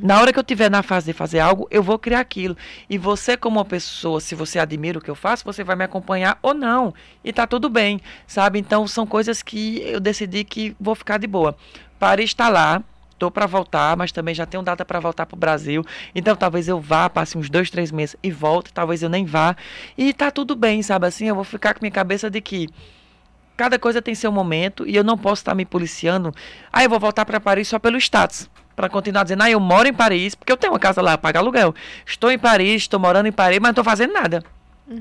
Na hora que eu estiver na fase de fazer algo, eu vou criar aquilo. E você, como uma pessoa, se você admira o que eu faço, você vai me acompanhar ou não. E tá tudo bem, sabe? Então, são coisas que eu decidi que vou ficar de boa. Paris está lá, tô para voltar, mas também já tenho data para voltar pro Brasil. Então, talvez eu vá, passe uns dois, três meses e volte. Talvez eu nem vá. E tá tudo bem, sabe? Assim, eu vou ficar com minha cabeça de que cada coisa tem seu momento e eu não posso estar me policiando. Ah, eu vou voltar para Paris só pelo status. Para continuar dizendo, ah, eu moro em Paris, porque eu tenho uma casa lá, pagar aluguel. Estou em Paris, estou morando em Paris, mas não estou fazendo nada.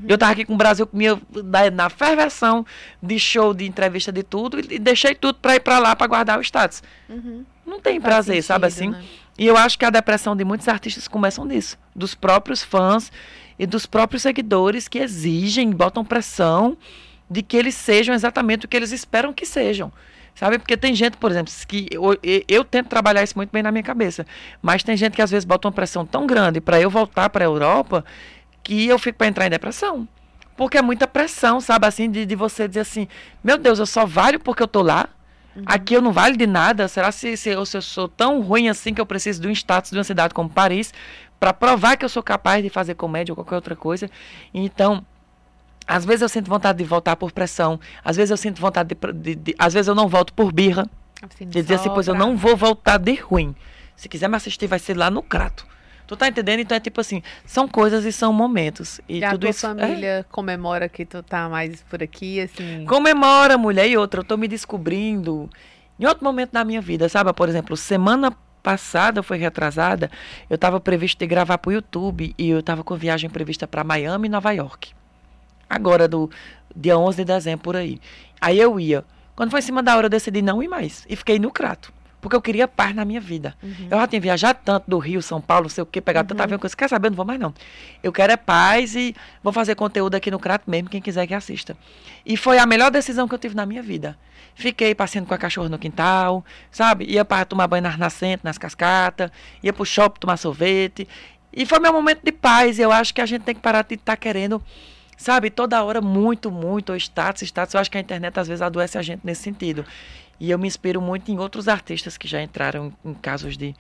Eu tava aqui com o Brasil minha, na, na ferversão de show, de entrevista, de tudo, e, e deixei tudo para ir para lá para guardar o status. Uhum. Não tem Faz prazer, sabe sentido, assim? né? E eu acho que a depressão de muitos artistas começam disso, dos próprios fãs e dos próprios seguidores que exigem, botam pressão de que eles sejam exatamente o que eles esperam que sejam. Sabe? Porque tem gente, por exemplo, que eu, eu, eu tento trabalhar isso muito bem na minha cabeça, mas tem gente que às vezes bota uma pressão tão grande para eu voltar para a Europa que eu fico para entrar em depressão. Porque é muita pressão, sabe? Assim, de, de você dizer assim: meu Deus, eu só valho porque eu tô lá. Aqui eu não valho de nada. Será se, se, eu, se eu sou tão ruim assim que eu preciso de um status de uma cidade como Paris para provar que eu sou capaz de fazer comédia ou qualquer outra coisa? Então, às vezes eu sinto vontade de voltar por pressão. Às vezes eu sinto vontade de. de- de- às vezes eu não volto por birra. Assim, De dizer assim, pois eu não vou voltar de ruim. Se quiser me assistir, vai ser lá no Crato. Tu tá entendendo? Então é tipo assim, são coisas e são momentos. E, E a tudo tua isso. é- família comemora que tu tá mais por aqui, assim. Comemora, mulher, e outra, eu tô me descobrindo em outro momento da minha vida, sabe? Por exemplo, semana passada, foi retrasada, eu tava previsto de gravar pro YouTube e eu tava com viagem prevista para Miami e Nova York. Agora, do dia 11 de dezembro, por aí. Aí eu ia Quando foi em cima da hora, eu decidi não ir mais. E fiquei no crato. Porque eu queria paz na minha vida. Uhum. Eu já tinha viajado tanto do Rio, São Paulo, não sei o quê, pegado tanta avião disse, quer saber, eu não vou mais não. Eu quero é paz e vou fazer conteúdo aqui no Crato mesmo, quem quiser que assista. E foi a melhor decisão que eu tive na minha vida. Fiquei passeando com a cachorra no quintal, sabe? Ia para tomar banho nas nascentes, nas cascatas, ia pro shopping tomar sorvete. E foi meu momento de paz. Eu acho que a gente tem que parar de estar querendo, sabe, toda hora muito, muito, ou status, status. Eu acho que a internet às vezes adoece a gente nesse sentido. E eu me inspiro muito em outros artistas que já entraram em casos de,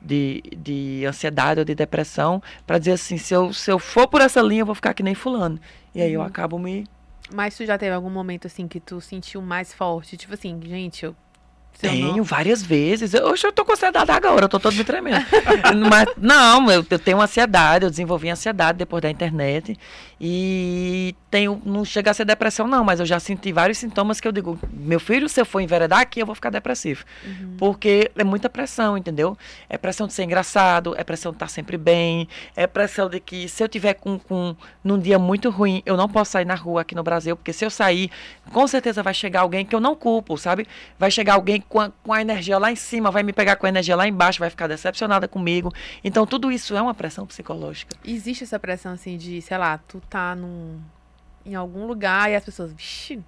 de, de ansiedade ou de depressão, para dizer assim, se eu, se eu for por essa linha, eu vou ficar que nem fulano. E aí eu acabo me... Mas tu já teve algum momento assim que tu sentiu mais forte? Tipo assim, gente, eu. eu Tenho não- várias vezes. Eu, hoje eu tô com ansiedade agora, eu tô todo me tremendo. Mas, não, eu, eu tenho ansiedade, eu desenvolvi ansiedade depois da internet. E tenho, não chega a ser depressão, não, mas eu já senti vários sintomas que eu digo, meu filho, se eu for enveredar aqui, eu vou ficar depressivo. Porque é muita pressão, entendeu? É pressão de ser engraçado, é pressão de estar sempre bem, é pressão de que se eu tiver com, com num dia muito ruim, eu não posso sair na rua aqui no Brasil, porque se eu sair, com certeza vai chegar alguém que eu não culpo, sabe? Vai chegar alguém com a, com a energia lá em cima, vai me pegar com a energia lá embaixo, vai ficar decepcionada comigo. Então tudo isso é uma pressão psicológica. Existe essa pressão assim de, sei lá, tu tá num, em algum lugar e as pessoas, vixi,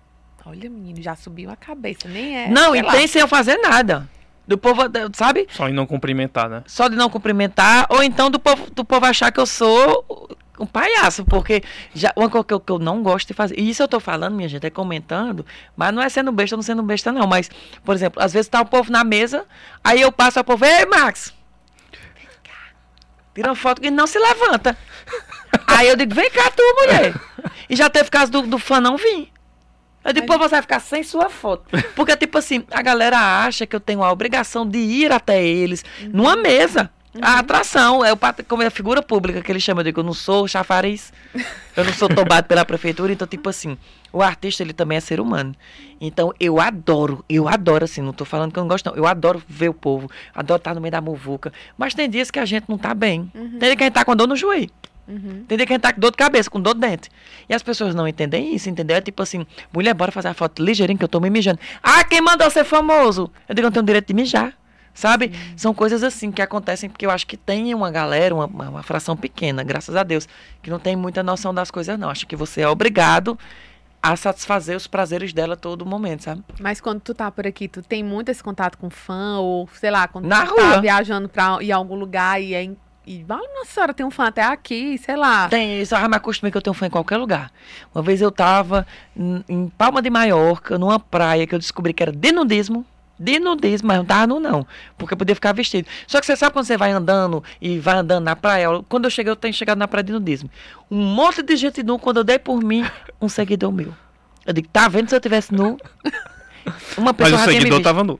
olha menino, já subiu a cabeça, nem é. não, e lá. tem sem eu fazer nada. Do povo, sabe? Só em não cumprimentar, né? só de não cumprimentar, ou então do povo, do povo achar que eu sou um palhaço, porque já, uma coisa que eu, que eu não gosto de fazer, e isso eu tô falando, minha gente, é comentando, mas não é sendo besta não sendo besta, não, mas, por exemplo, às vezes tá o povo na mesa, aí eu passo ao povo, ei, Max, tira uma foto e não se levanta. aí eu digo, vem cá tu, mulher. E já teve caso do, do fã não vir. Eu digo, pô, você vai ficar sem sua foto. Porque, tipo assim, a galera acha que eu tenho a obrigação de ir até eles numa mesa. A atração, é o como é a figura pública que ele chama, eu digo, eu não sou chafariz, eu não sou tombado pela prefeitura, então, tipo assim, o artista, ele também é ser humano. Então, eu adoro, eu adoro, assim, não tô falando que eu não gosto, não, eu adoro ver o povo, adoro estar no meio da muvuca, mas tem dias que a gente não tá bem, tem dia que a gente tá com dor no joelho, Uhum. tem dia que a gente tá com dor de cabeça, com dor de dente. E as pessoas não entendem isso, entendeu? É tipo assim, mulher, bora fazer a foto ligeirinho que eu tô me mijando. Ah, quem mandou ser famoso? Eu digo, eu tenho direito de mijar. Sabe? São coisas assim que acontecem porque eu acho que tem uma galera, uma, uma, fração pequena, graças a Deus, que não tem muita noção das coisas, não. Acho que você é obrigado a satisfazer os prazeres dela todo momento, sabe? Mas quando tu tá por aqui, tu tem muito esse contato com fã, ou sei lá, quando Na tu tá rua. viajando pra ir a algum lugar e é. E, "Ah, nossa senhora, tem um fã até aqui, sei lá. Tem, isso já me acostumei que eu tenho fã em qualquer lugar. Uma vez eu tava em em Palma de Maiorca, numa praia que eu descobri que era de nudismo. De nudismo, mas não tava nu, não. Porque eu podia ficar vestido. Só que você sabe quando você vai andando e vai andando na praia? Quando eu cheguei, eu tenho chegado na praia de nudismo. Um monte de gente nu, quando eu dei por mim, um seguidor meu. Eu digo, tá vendo se eu tivesse nu? Uma Mas pessoa o já tinha me seguidor tava nu.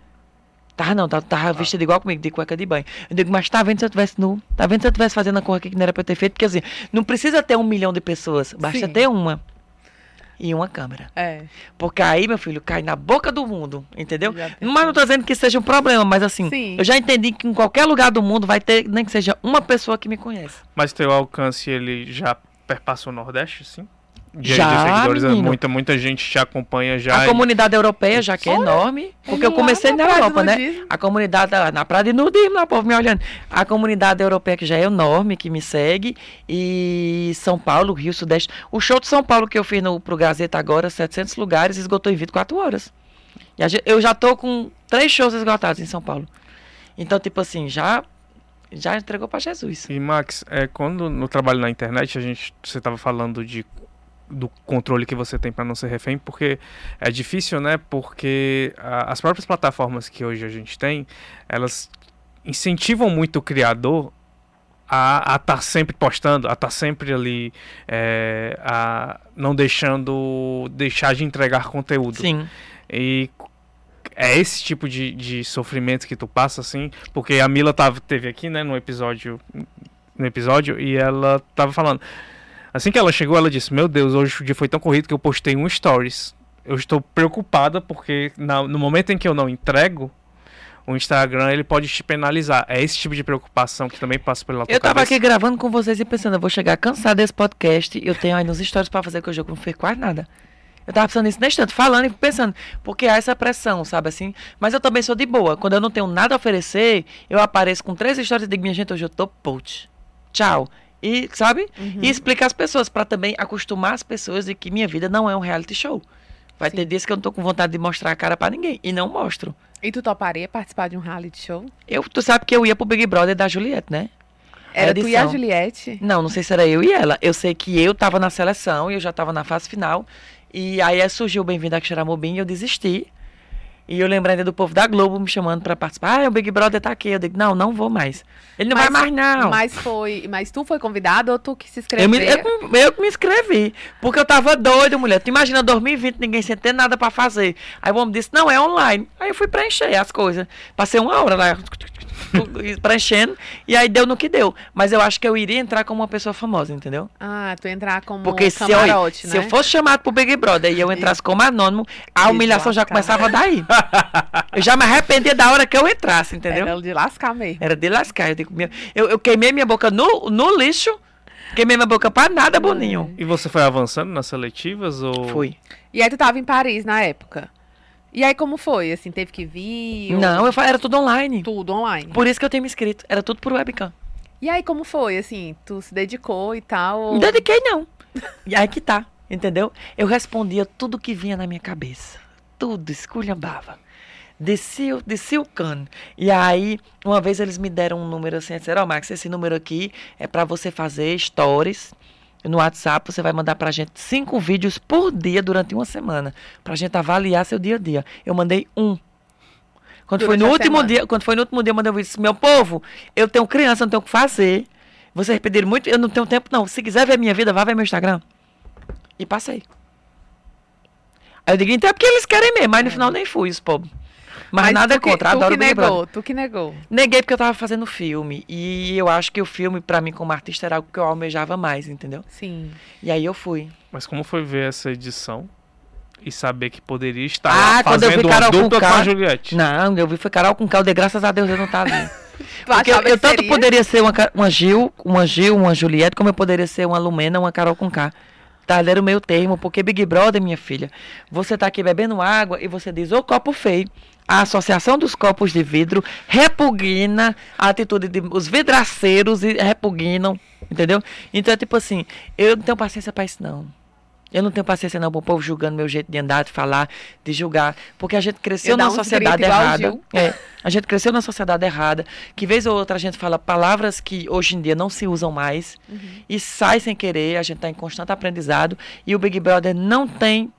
Tava não, tava, tava vestido igual comigo, de cueca de banho. Eu digo, mas tá vendo se eu tivesse nu? Tá vendo se eu tivesse fazendo a cor aqui que não era pra eu ter feito? Porque assim, não precisa ter um milhão de pessoas, basta Sim. ter uma. E uma câmera. É. Porque aí, meu filho, cai na boca do mundo, entendeu? Já Mas não tô dizendo que seja um problema, mas assim, Sim. eu já entendi que em qualquer lugar do mundo vai ter, nem que seja uma pessoa que me conhece. Mas teu alcance, ele já perpassa o Nordeste, sim? De, Já, de seguidores, é menino. muita, muita gente te acompanha já. a e- comunidade europeia, já que é enorme, porque eu comecei na na Europa, né? nudismo. A comunidade, da- na praia de nudismo, lá, o povo me olhando. A comunidade europeia que já é enorme, que me segue. E São Paulo, Rio, Sudeste. O show de São Paulo que eu fiz no, pro Gazeta agora, 700 lugares, esgotou em 24 horas. E a gente- eu já tô com três shows esgotados em São Paulo. Então, tipo assim, já, já entregou pra Jesus. E Max, é, quando no trabalho na internet, a gente, você estava falando de do controle que você tem para não ser refém, porque é difícil, né? Porque a- as próprias plataformas que hoje a gente tem, elas incentivam muito o criador a estar sempre postando, a estar sempre ali, é, a não deixando deixar de entregar conteúdo. Sim. E é esse tipo de, de sofrimento que tu passa, assim, porque a Mila tava, teve aqui, né, no episódio, no episódio, e ela tava falando. Assim que ela chegou, ela disse: Meu Deus, hoje o dia foi tão corrido que eu postei um stories. Eu estou preocupada porque na- no momento em que eu não entrego, o Instagram ele pode te penalizar. É esse tipo de preocupação que também passa pela tua Eu tava cabeça. aqui gravando com vocês e pensando, eu vou chegar cansado desse podcast. Eu tenho aí nos stories pra fazer que hoje eu não fiz quase nada. Eu tava pensando nisso nesse instante, falando e pensando, porque há essa pressão, sabe assim? Mas eu também sou de boa. Quando eu não tenho nada a oferecer, eu apareço com três histórias e digo, minha gente, hoje eu tô put. Tchau. E, sabe? Uhum. E explicar às pessoas, para também acostumar as pessoas de que minha vida não é um reality show. Vai Sim. ter dias que eu não tô com vontade de mostrar a cara para ninguém. E não mostro. E tu toparia participar de um reality show? Eu, tu sabe que eu ia pro Big Brother da Juliette, né? Era tu e a. Juliette? Não, não sei se era eu e ela. Eu sei que eu tava na seleção e eu já tava na fase final. E aí é, surgiu o Bem-vindo a Xeramobim e eu desisti. E eu lembro ainda do povo da Globo me chamando pra participar. Ah, o Big Brother tá aqui. Eu digo, não, não vou mais. Ele não Mas- vai mais, não. Mas foi. Mas tu foi convidado ou tu que se Eu me, inscreveu? eu, eu que me inscrevi. Porque eu tava doido, mulher. Tu imagina 2020, ninguém sem ter nada pra fazer. Aí o homem disse, não, é online. Aí eu fui preencher as coisas. Passei uma hora lá preenchendo. E aí deu no que deu. Mas eu acho que eu iria entrar como uma pessoa famosa, entendeu? Ah, tu entrar como Porque se eu, camarote, se né? eu fosse chamado pro Big Brother e eu entrasse como anônimo, a humilhação já começava daí. eu já me arrependia da hora que eu entrasse, entendeu? Era de lascar mesmo. Era de lascar. Eu, digo, eu, eu queimei minha boca no, no lixo, queimei minha boca pra nada, Boninho. E você foi avançando nas seletivas ou Fui. E aí tu tava em Paris na época. E aí como foi? Assim, teve que vir? ou Não, eu fa- era tudo online. Tudo online. Por isso que eu tenho me inscrito. Era tudo por webcam. E aí como foi? Assim, tu se dedicou e tal? ou- Não dediquei, não. E aí que tá, entendeu? Eu respondia tudo que vinha na minha cabeça. Tudo, esculhambava. Descia, o- descia o cano. E aí, uma vez eles me deram um número assim, disseram, ó, Max, esse número aqui é pra você fazer stories no WhatsApp, você vai mandar pra gente cinco vídeos por dia durante uma semana, pra gente avaliar seu dia a dia. Eu mandei um. Quando foi no a último semana. dia, quando foi no último dia, eu mandei um vídeo, disse, meu povo, eu tenho criança, eu não tenho o que fazer. Vocês pediram muito, eu não tenho tempo não. Se quiser ver minha vida, vá ver meu Instagram. E passei. Aí eu digo, então é porque eles querem mesmo, mas no final nem fui, os pobres. Mas, nada tu que- contra, tu adoro que o Big negou, Brother. Tu que negou. Neguei porque eu tava fazendo filme. E eu acho que o filme, pra mim, como artista, era algo que eu almejava mais, entendeu? Sim. E aí eu fui. Mas como foi ver essa edição e saber que poderia estar Ah, lá quando eu vi fazendo uma Carol dupla com Conká- a Juliette? Não, eu vi foi Carol com caldo, e graças a Deus eu não tava Porque eu, eu tanto poderia ser uma, uma Gil, uma Gil, uma Juliette, como eu poderia ser uma Lumena, uma Carol com K. Tá, era o meio termo, porque Big Brother, minha filha, você tá aqui bebendo água e você diz, ô copo feio. A Associação dos Copos de Vidro repugna a atitude de. Os vidraceiros e repugnam, entendeu? Então é tipo assim, eu não tenho paciência pra isso, não. Eu não tenho paciência não pro povo julgando meu jeito de andar, de falar, de julgar. Porque a gente cresceu numa uns sociedade o errada. É, a gente cresceu numa sociedade errada. Que vez ou outra a gente fala palavras que hoje em dia não se usam mais. Uhum. E sai sem querer. A gente está em constante aprendizado. E o Big Brother não tem.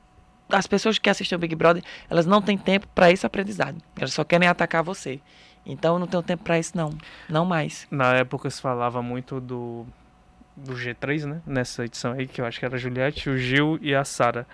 As pessoas que assistem o Big Brother, elas não têm tempo para esse aprendizado. Elas só querem atacar você. Então eu não tenho tempo para isso, não. Não mais. Na época se falava muito do, do G3, né? Nessa edição aí, que eu acho que era a Juliette, o Gil e a Sara.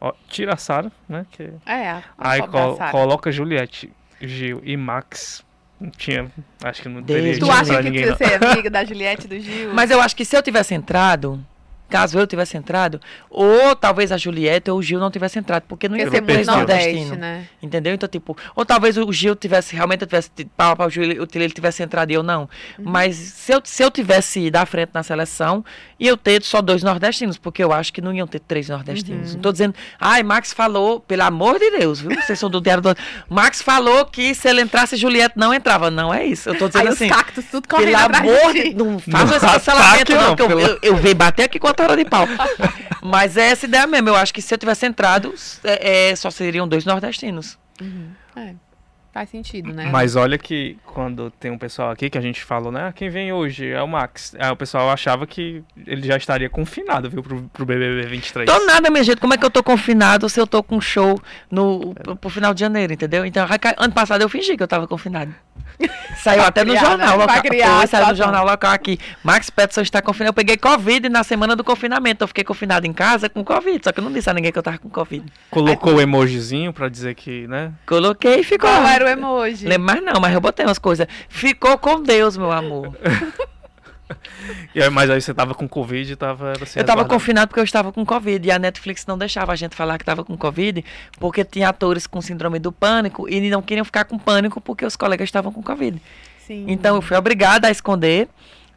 Ó, Tira a Sara, né? Que... É, Aí col- Sarah. coloca Juliette, Gil e Max. Não tinha. Acho que não teria Tu acha que tu ninguém, ia não. ser amiga da Juliette e do Gil? Mas eu acho que se eu tivesse entrado, caso eu tivesse entrado, ou talvez a Juliette ou o Gil não tivesse entrado, porque não Ia ser muito Nordeste, nordestinos. né? Entendeu? Então, tipo, ou talvez o Gil tivesse, realmente eu tivesse para o Gil, o ele tivesse entrado e eu não. Uhum. Mas se eu, se eu tivesse ido à frente na seleção, ia eu ter só dois nordestinos, porque eu acho que não iam ter três nordestinos. Uhum. Não tô dizendo, ai, Max falou, pelo amor de Deus, viu? Vocês são do Diário do... Max falou que se ele entrasse, Juliette não entrava. Não é isso. Eu tô dizendo Aí assim. os cactos tudo correndo Pelo amor de. Não faz Não esse cancelamento, não, não, que eu, pelo- eu, eu venho bater aqui com a hora de pau. Mas é essa ideia mesmo. Eu acho que se eu tivesse entrado, é, é, só seriam dois nordestinos. É, faz sentido, né? Mas olha que quando tem um pessoal aqui que a gente falou, né? "Ah, Quem vem hoje é o Max. Aí o pessoal achava que ele já estaria confinado, viu, pro, pro BBB 23. Tô nada, minha gente. Como é que eu tô confinado se eu tô com show no, pro, pro final de janeiro, entendeu? Então, ano passado eu fingi que eu tava confinado. Saiu Pra até no jornal né? Local. criar a saiu no jornal local aqui. Max Peterson está confinado. Eu peguei Covid na semana do confinamento. Eu fiquei confinado em casa com Covid. Só que eu não disse a ninguém que eu tava com Covid. Colocou o emojizinho pra dizer que, né? Coloquei e ficou. Qual era o emoji? Lembro mais não, mas eu botei umas coisas. Ficou com Deus, meu amor. E aí, mas aí você tava com Covid e tava. era se eu tava confinado porque eu estava com Covid. E a Netflix não deixava a gente falar que estava com Covid, porque tinha atores com síndrome do pânico e não queriam ficar com pânico porque os colegas estavam com Covid. Sim. Então eu fui obrigada a esconder.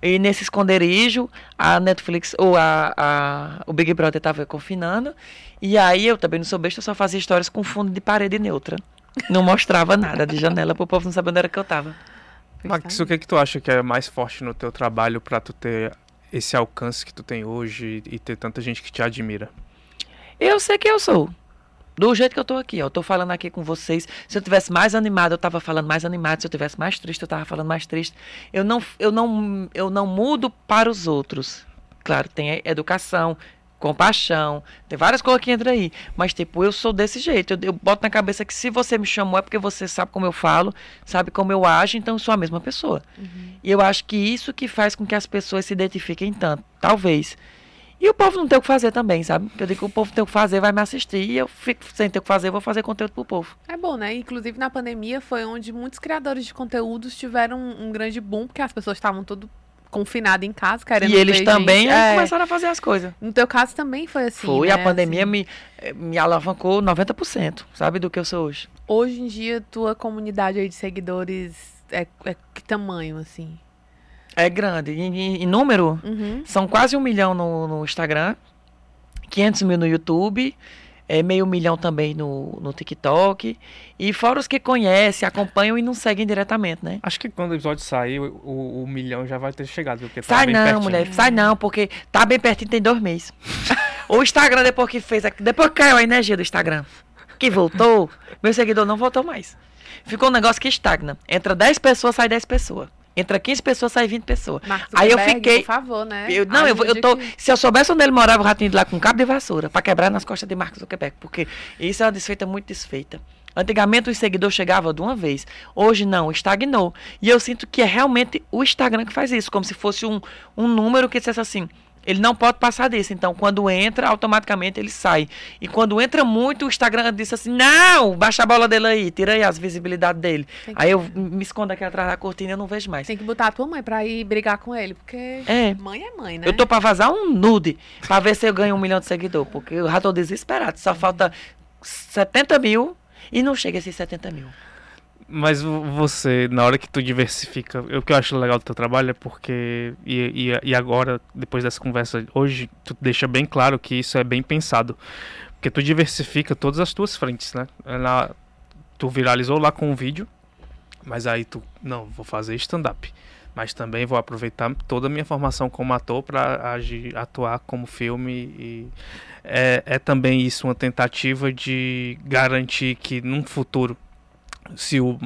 E nesse esconderijo, a Netflix, ou a, a, o Big Brother tava confinando. E aí eu também não sou besta, eu só fazia histórias com fundo de parede neutra. Não mostrava nada de janela pro povo não saber onde era que eu tava. Max, o que, que tu acha que é mais forte no teu trabalho pra tu ter esse alcance que tu tem hoje e ter tanta gente que te admira? Eu sei que eu sou. Do jeito que eu tô aqui, ó. Eu tô falando aqui com vocês. Se eu tivesse mais animado, eu tava falando mais animado. Se eu tivesse mais triste, eu tava falando mais triste. Eu não, eu não, eu não mudo para os outros. Claro, tem educação, compaixão, tem várias coisas que entram aí. Mas, tipo, eu sou desse jeito. Eu, eu boto na cabeça que se você me chamou é porque você sabe como eu falo, sabe como eu ajo, então eu sou a mesma pessoa. E eu acho que isso que faz com que as pessoas se identifiquem tanto. Talvez. E o povo não tem o que fazer também, sabe? Eu digo que o povo tem o que fazer, vai me assistir. E eu fico sem ter o que fazer, eu vou fazer conteúdo pro povo. É bom, né? Inclusive na pandemia foi onde muitos criadores de conteúdos tiveram um grande boom, porque as pessoas estavam todo confinadas em casa, querendo E eles também gente. É. começaram a fazer as coisas. No teu caso também foi assim. Foi, né? a pandemia Assim, me, eh, me alavancou 90%, sabe, do que eu sou hoje. Hoje em dia, tua comunidade aí de seguidores é, é que tamanho, assim? É grande. Em, em- em número, Uhum. são quase um milhão no, no Instagram, 500 mil no YouTube, é meio milhão também no, no TikTok. E fora os que conhecem, acompanham e não seguem diretamente, né? Acho que quando o episódio sair, o, o- o milhão já vai ter chegado. Porque tá Sai não, pertinho. mulher, sai não, porque tá bem pertinho, tem dois meses. o Instagram, depois que fez, depois que caiu a energia do Instagram, que voltou, meu seguidor não voltou mais. Ficou um negócio que estagna. Entra 10 pessoas, sai 10 pessoas. Entra 15 pessoas, sai 20 pessoas. Mark Aí eu fiquei- Por favor, né? Eu, não, eu, eu tô. aqui. Se eu soubesse onde ele morava, o ratinho de lá com cabo de vassoura, pra quebrar nas costas de Marcos Zuckerberg. Porque isso é uma desfeita muito desfeita. Antigamente os seguidores chegavam de uma vez. Hoje não, estagnou. E eu sinto que é realmente o Instagram que faz isso, como se fosse um, um número que dissesse assim. Ele não pode passar disso. Então, quando entra, automaticamente ele sai. E quando entra muito, o Instagram disse assim: não, baixa a bola dele aí, tira aí as visibilidades dele. Que- Aí eu me escondo aqui atrás da cortina e eu não vejo mais. Tem que botar a tua mãe pra ir brigar com ele, porque É. mãe é mãe, né? Eu tô pra vazar um nude pra ver se eu ganho um milhão de seguidor, porque eu já tô desesperado. Só falta 70 mil e não chega a esses 70 mil. Mas vo- você, na hora que tu diversifica, o que eu acho legal do teu trabalho é porque, e, e, e agora, depois dessa conversa hoje, tu deixa bem claro que isso é bem pensado. Porque tu diversifica todas as tuas frentes, né? Na, tu viralizou lá com um vídeo, mas aí tu, não, vou fazer stand-up. Mas também vou aproveitar toda a minha formação como ator para atuar como filme e é, é também isso uma tentativa de garantir que num futuro se o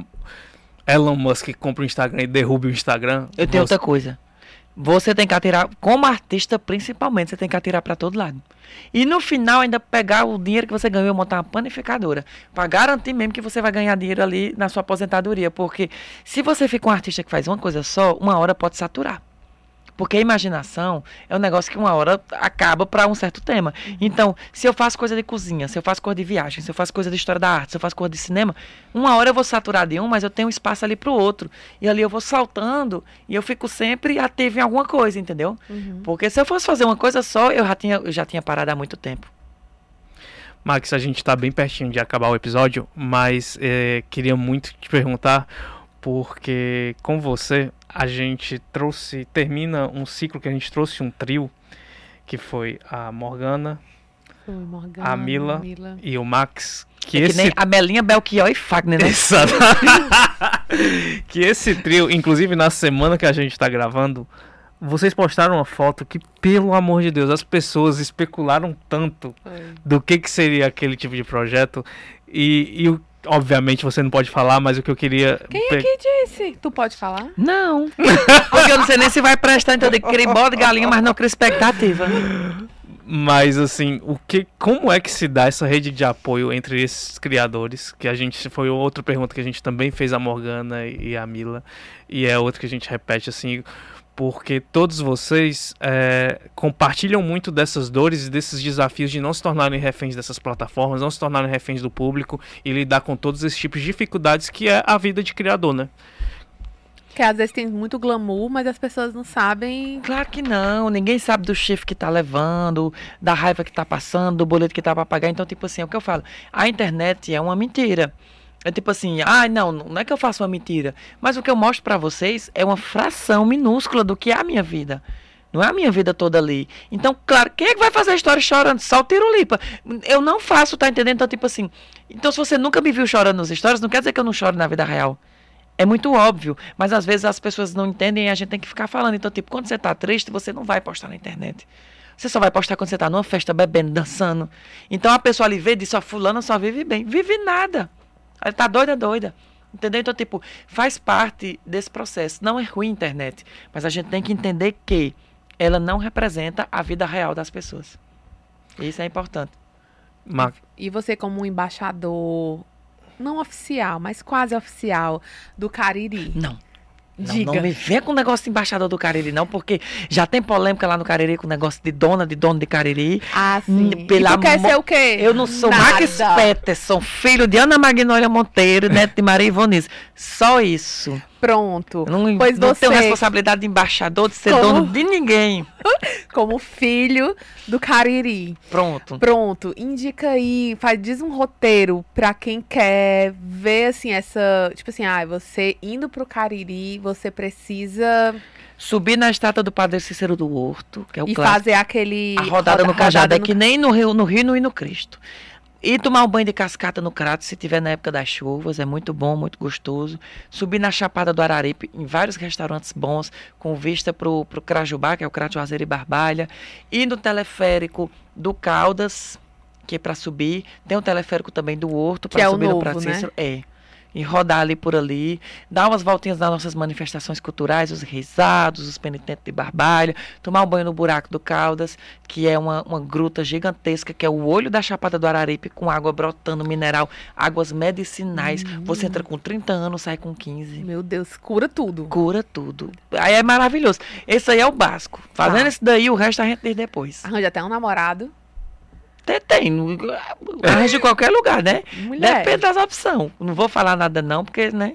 Elon Musk compra o Instagram e derruba o Instagram, Eu tenho você- outra coisa. Você tem que atirar, como artista principalmente, você tem que atirar pra todo lado. E no final ainda pegar o dinheiro que você ganhou e montar uma panificadora. Pra garantir mesmo que você vai ganhar dinheiro ali na sua aposentadoria. Porque se você fica um artista que faz uma coisa só, uma hora pode saturar. Porque a imaginação é um negócio que uma hora acaba para um certo tema. Então, se eu faço coisa de cozinha, se eu faço coisa de viagem, se eu faço coisa de história da arte, se eu faço coisa de cinema, uma hora eu vou saturar de um, mas eu tenho espaço ali pro outro. E ali eu vou saltando e eu fico sempre ativo em alguma coisa, entendeu? Uhum. Porque se eu fosse fazer uma coisa só, eu já tinha, eu já tinha parado há muito tempo. Max, a gente tá bem pertinho de acabar o episódio, mas é, queria muito te perguntar, porque com você a gente trouxe, termina um ciclo que a gente trouxe um trio, que foi a Morgana Foi, Morgana, A Mila. Mila. e o Max. Que é que esse nem a Melinha, Belchior e Fagner, né? Exato. que esse trio, inclusive na semana que a gente tá gravando, vocês postaram uma foto que, pelo amor de Deus, as pessoas especularam tanto Foi. do que, que seria aquele tipo de projeto. E, e o- obviamente você não pode falar, mas o que eu queria. Quem é que disse? Tu pode falar? Não. Porque eu não sei nem se vai prestar, então eu digo, cria bode galinha, mas não cria expectativa. Mas assim, o que, como é que se dá essa rede de apoio entre esses criadores? Que a gente foi outra pergunta que a gente também fez a Morgana e a Mila e é outra que a gente repete assim, porque todos vocês é, compartilham muito dessas dores e desses desafios de não se tornarem reféns dessas plataformas, não se tornarem reféns do público e lidar com todos esses tipos de dificuldades que é a vida de criador, né? Que às vezes tem muito glamour, mas as pessoas não sabem. Claro que não, ninguém sabe do chifre que tá levando, da raiva que tá passando, do boleto que tá pra pagar. Então, tipo assim, é o que eu falo. A internet é uma mentira. É tipo assim, ah, não, não é que eu faço uma mentira, mas o que eu mostro pra vocês é uma fração minúscula do que é a minha vida. Não é a minha vida toda ali. Então, claro, quem é que vai fazer a história chorando? Só o Tirulipa. Eu não faço, tá entendendo? Então, tipo assim, então se você nunca me viu chorando nas histórias, não quer dizer que eu não choro na vida real. É muito óbvio, mas às vezes as pessoas não entendem e a gente tem que ficar falando. Então, tipo, quando você tá triste, você não vai postar na internet. Você só vai postar quando você tá numa festa bebendo, dançando. Então a pessoa ali vê e diz, ó, fulana só vive bem. Vive nada. Ela tá doida, doida. Entendeu? Então, tipo, faz parte desse processo. Não é ruim a internet, mas a gente tem que entender que ela não representa a vida real das pessoas. Isso é importante. Ma- E você, como um embaixador, não oficial, mas quase oficial, do Cariri. Não. Não, Diga. não me venha com o negócio de embaixador do Cariri, não, porque já tem polêmica lá no Cariri com o negócio de dona, de dono de Cariri. Ah, sim. Hum, pelo e tu quer ser o quê? Eu não sou Nada. Max Peterson, filho de Ana Magnólia Monteiro, neto de Maria Ivonize. Só isso. Pronto. Eu não, Pois não tenho você- responsabilidade de embaixador, de ser Como? dono de ninguém. Como filho do Cariri. Pronto. Pronto, indica aí, faz, diz um roteiro pra quem quer ver, assim, essa... Tipo assim, ah, você indo pro Cariri, você precisa... Subir na estátua do Padre Cícero do Horto, que é o e clássico. fazer aquele... A rodada no roda- Cajado é no- que nem no Rio, no Rio, no e no Cristo. E tomar um banho de cascata no Crato, se tiver na época das chuvas, é muito bom, muito gostoso. Subir na Chapada do Araripe, em vários restaurantes bons, com vista pro, pro Crajubá, que é o Crato Juazeiro e Barbalha. E no teleférico do Caldas, que é para subir. Tem o teleférico também do Horto, Que é para o subir no novo, Prato né? É. E rodar ali por ali, dar umas voltinhas nas nossas manifestações culturais, os risados, os penitentes de Barbalha, tomar um banho no buraco do Caldas, que é uma, uma gruta gigantesca, que é o olho da Chapada do Araripe, com água brotando, mineral, águas medicinais. Você entra com 30 anos, sai com 15. Meu Deus, cura tudo. Cura tudo. Aí é maravilhoso. Esse aí é o básico. Fazendo isso daí, o resto a gente diz depois. Arranja até um namorado. Até tem. Arranja em qualquer lugar, né? Mulher. Depende das opções. Não vou falar nada não, porque, né?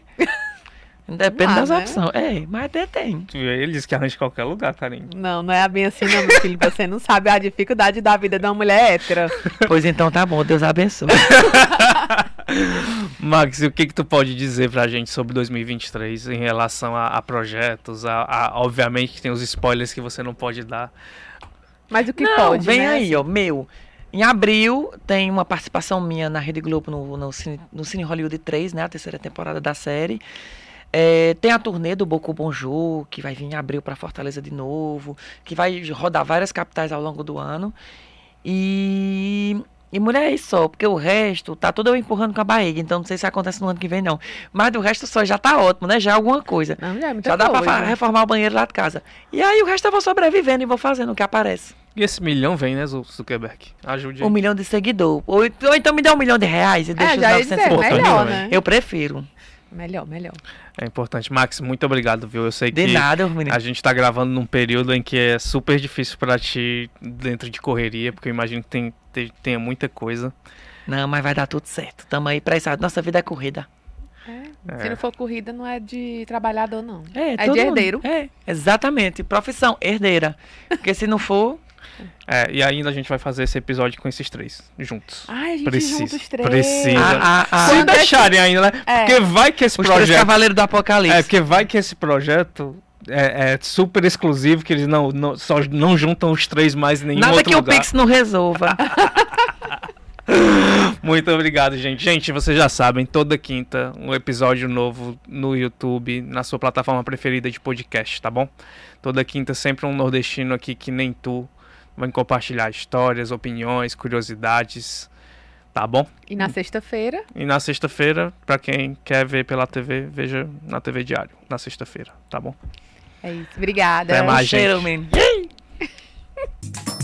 Depende das né? opções. É, mas até tem. Ele diz que arranja em qualquer lugar, carinho. Não, não é bem assim, não, meu filho. Você não sabe a dificuldade da vida de uma mulher hétera. Pois então tá bom, Deus abençoe. Max, o que que tu pode dizer pra gente sobre 2023 em relação a, a projetos? A, a- obviamente que tem os spoilers que você não pode dar. Mas o que Não, pode, vem né? aí, ó, meu. Em abril tem uma participação minha na Rede Globo no, no, Cine, no Cine Hollywood 3, né? A terceira temporada da série. É, tem a turnê do Boku Bonjour, que vai vir em abril para Fortaleza de novo, que vai rodar várias capitais ao longo do ano. E, e mulher é isso só, porque o resto tá tudo eu empurrando com a barriga, então não sei se acontece no ano que vem não. Mas do resto só já tá ótimo, né? Já é alguma coisa. Não, já é muita Já dá coisa. pra fa- reformar o banheiro lá de casa. E aí o resto eu vou sobrevivendo e vou fazendo o que aparece. E esse milhão vem, né, Zu- Zuckerberg? Ajude Um milhão de seguidor. Ou, ou então me dá um milhão de reais e deixa É, os já ia 900 dizer, e pouco. melhor, né? né? Eu prefiro. Melhor, melhor. É importante. Max, muito obrigado, viu? Eu sei De que nada, a gente tá gravando num período em que é super difícil pra ti dentro de correria, porque eu imagino que tem, tem, tenha muita coisa. Não, mas vai dar tudo certo. Tamo aí pra isso. Nossa vida é corrida. É. Se não for corrida, não é de trabalhador, não. É, É de mundo- herdeiro. É, exatamente. Profissão, herdeira. Porque se não for, É, e ainda a gente vai fazer esse episódio com esses três juntos. Ai, a gente Precisa, junta os três. precisa. a, a, a, Se é que- deixarem ainda, né? É. Porque vai que esse os três projeto. cavaleiros do apocalipse. É, porque vai que esse projeto é, é super exclusivo, que eles não, não- só não juntam os três mais em nenhum Nada outro que lugar. o Pix não resolva. Muito obrigado, gente. Gente, vocês já sabem, toda quinta um episódio novo no YouTube, na sua plataforma preferida de podcast, tá bom? Toda quinta sempre um nordestino aqui que nem tu Vamos compartilhar histórias, opiniões, curiosidades, tá bom? E na sexta-feira? E na sexta-feira, para quem quer ver pela TV, veja na TV Diário, na sexta-feira, tá bom? É isso. Obrigada. Até mais, gente.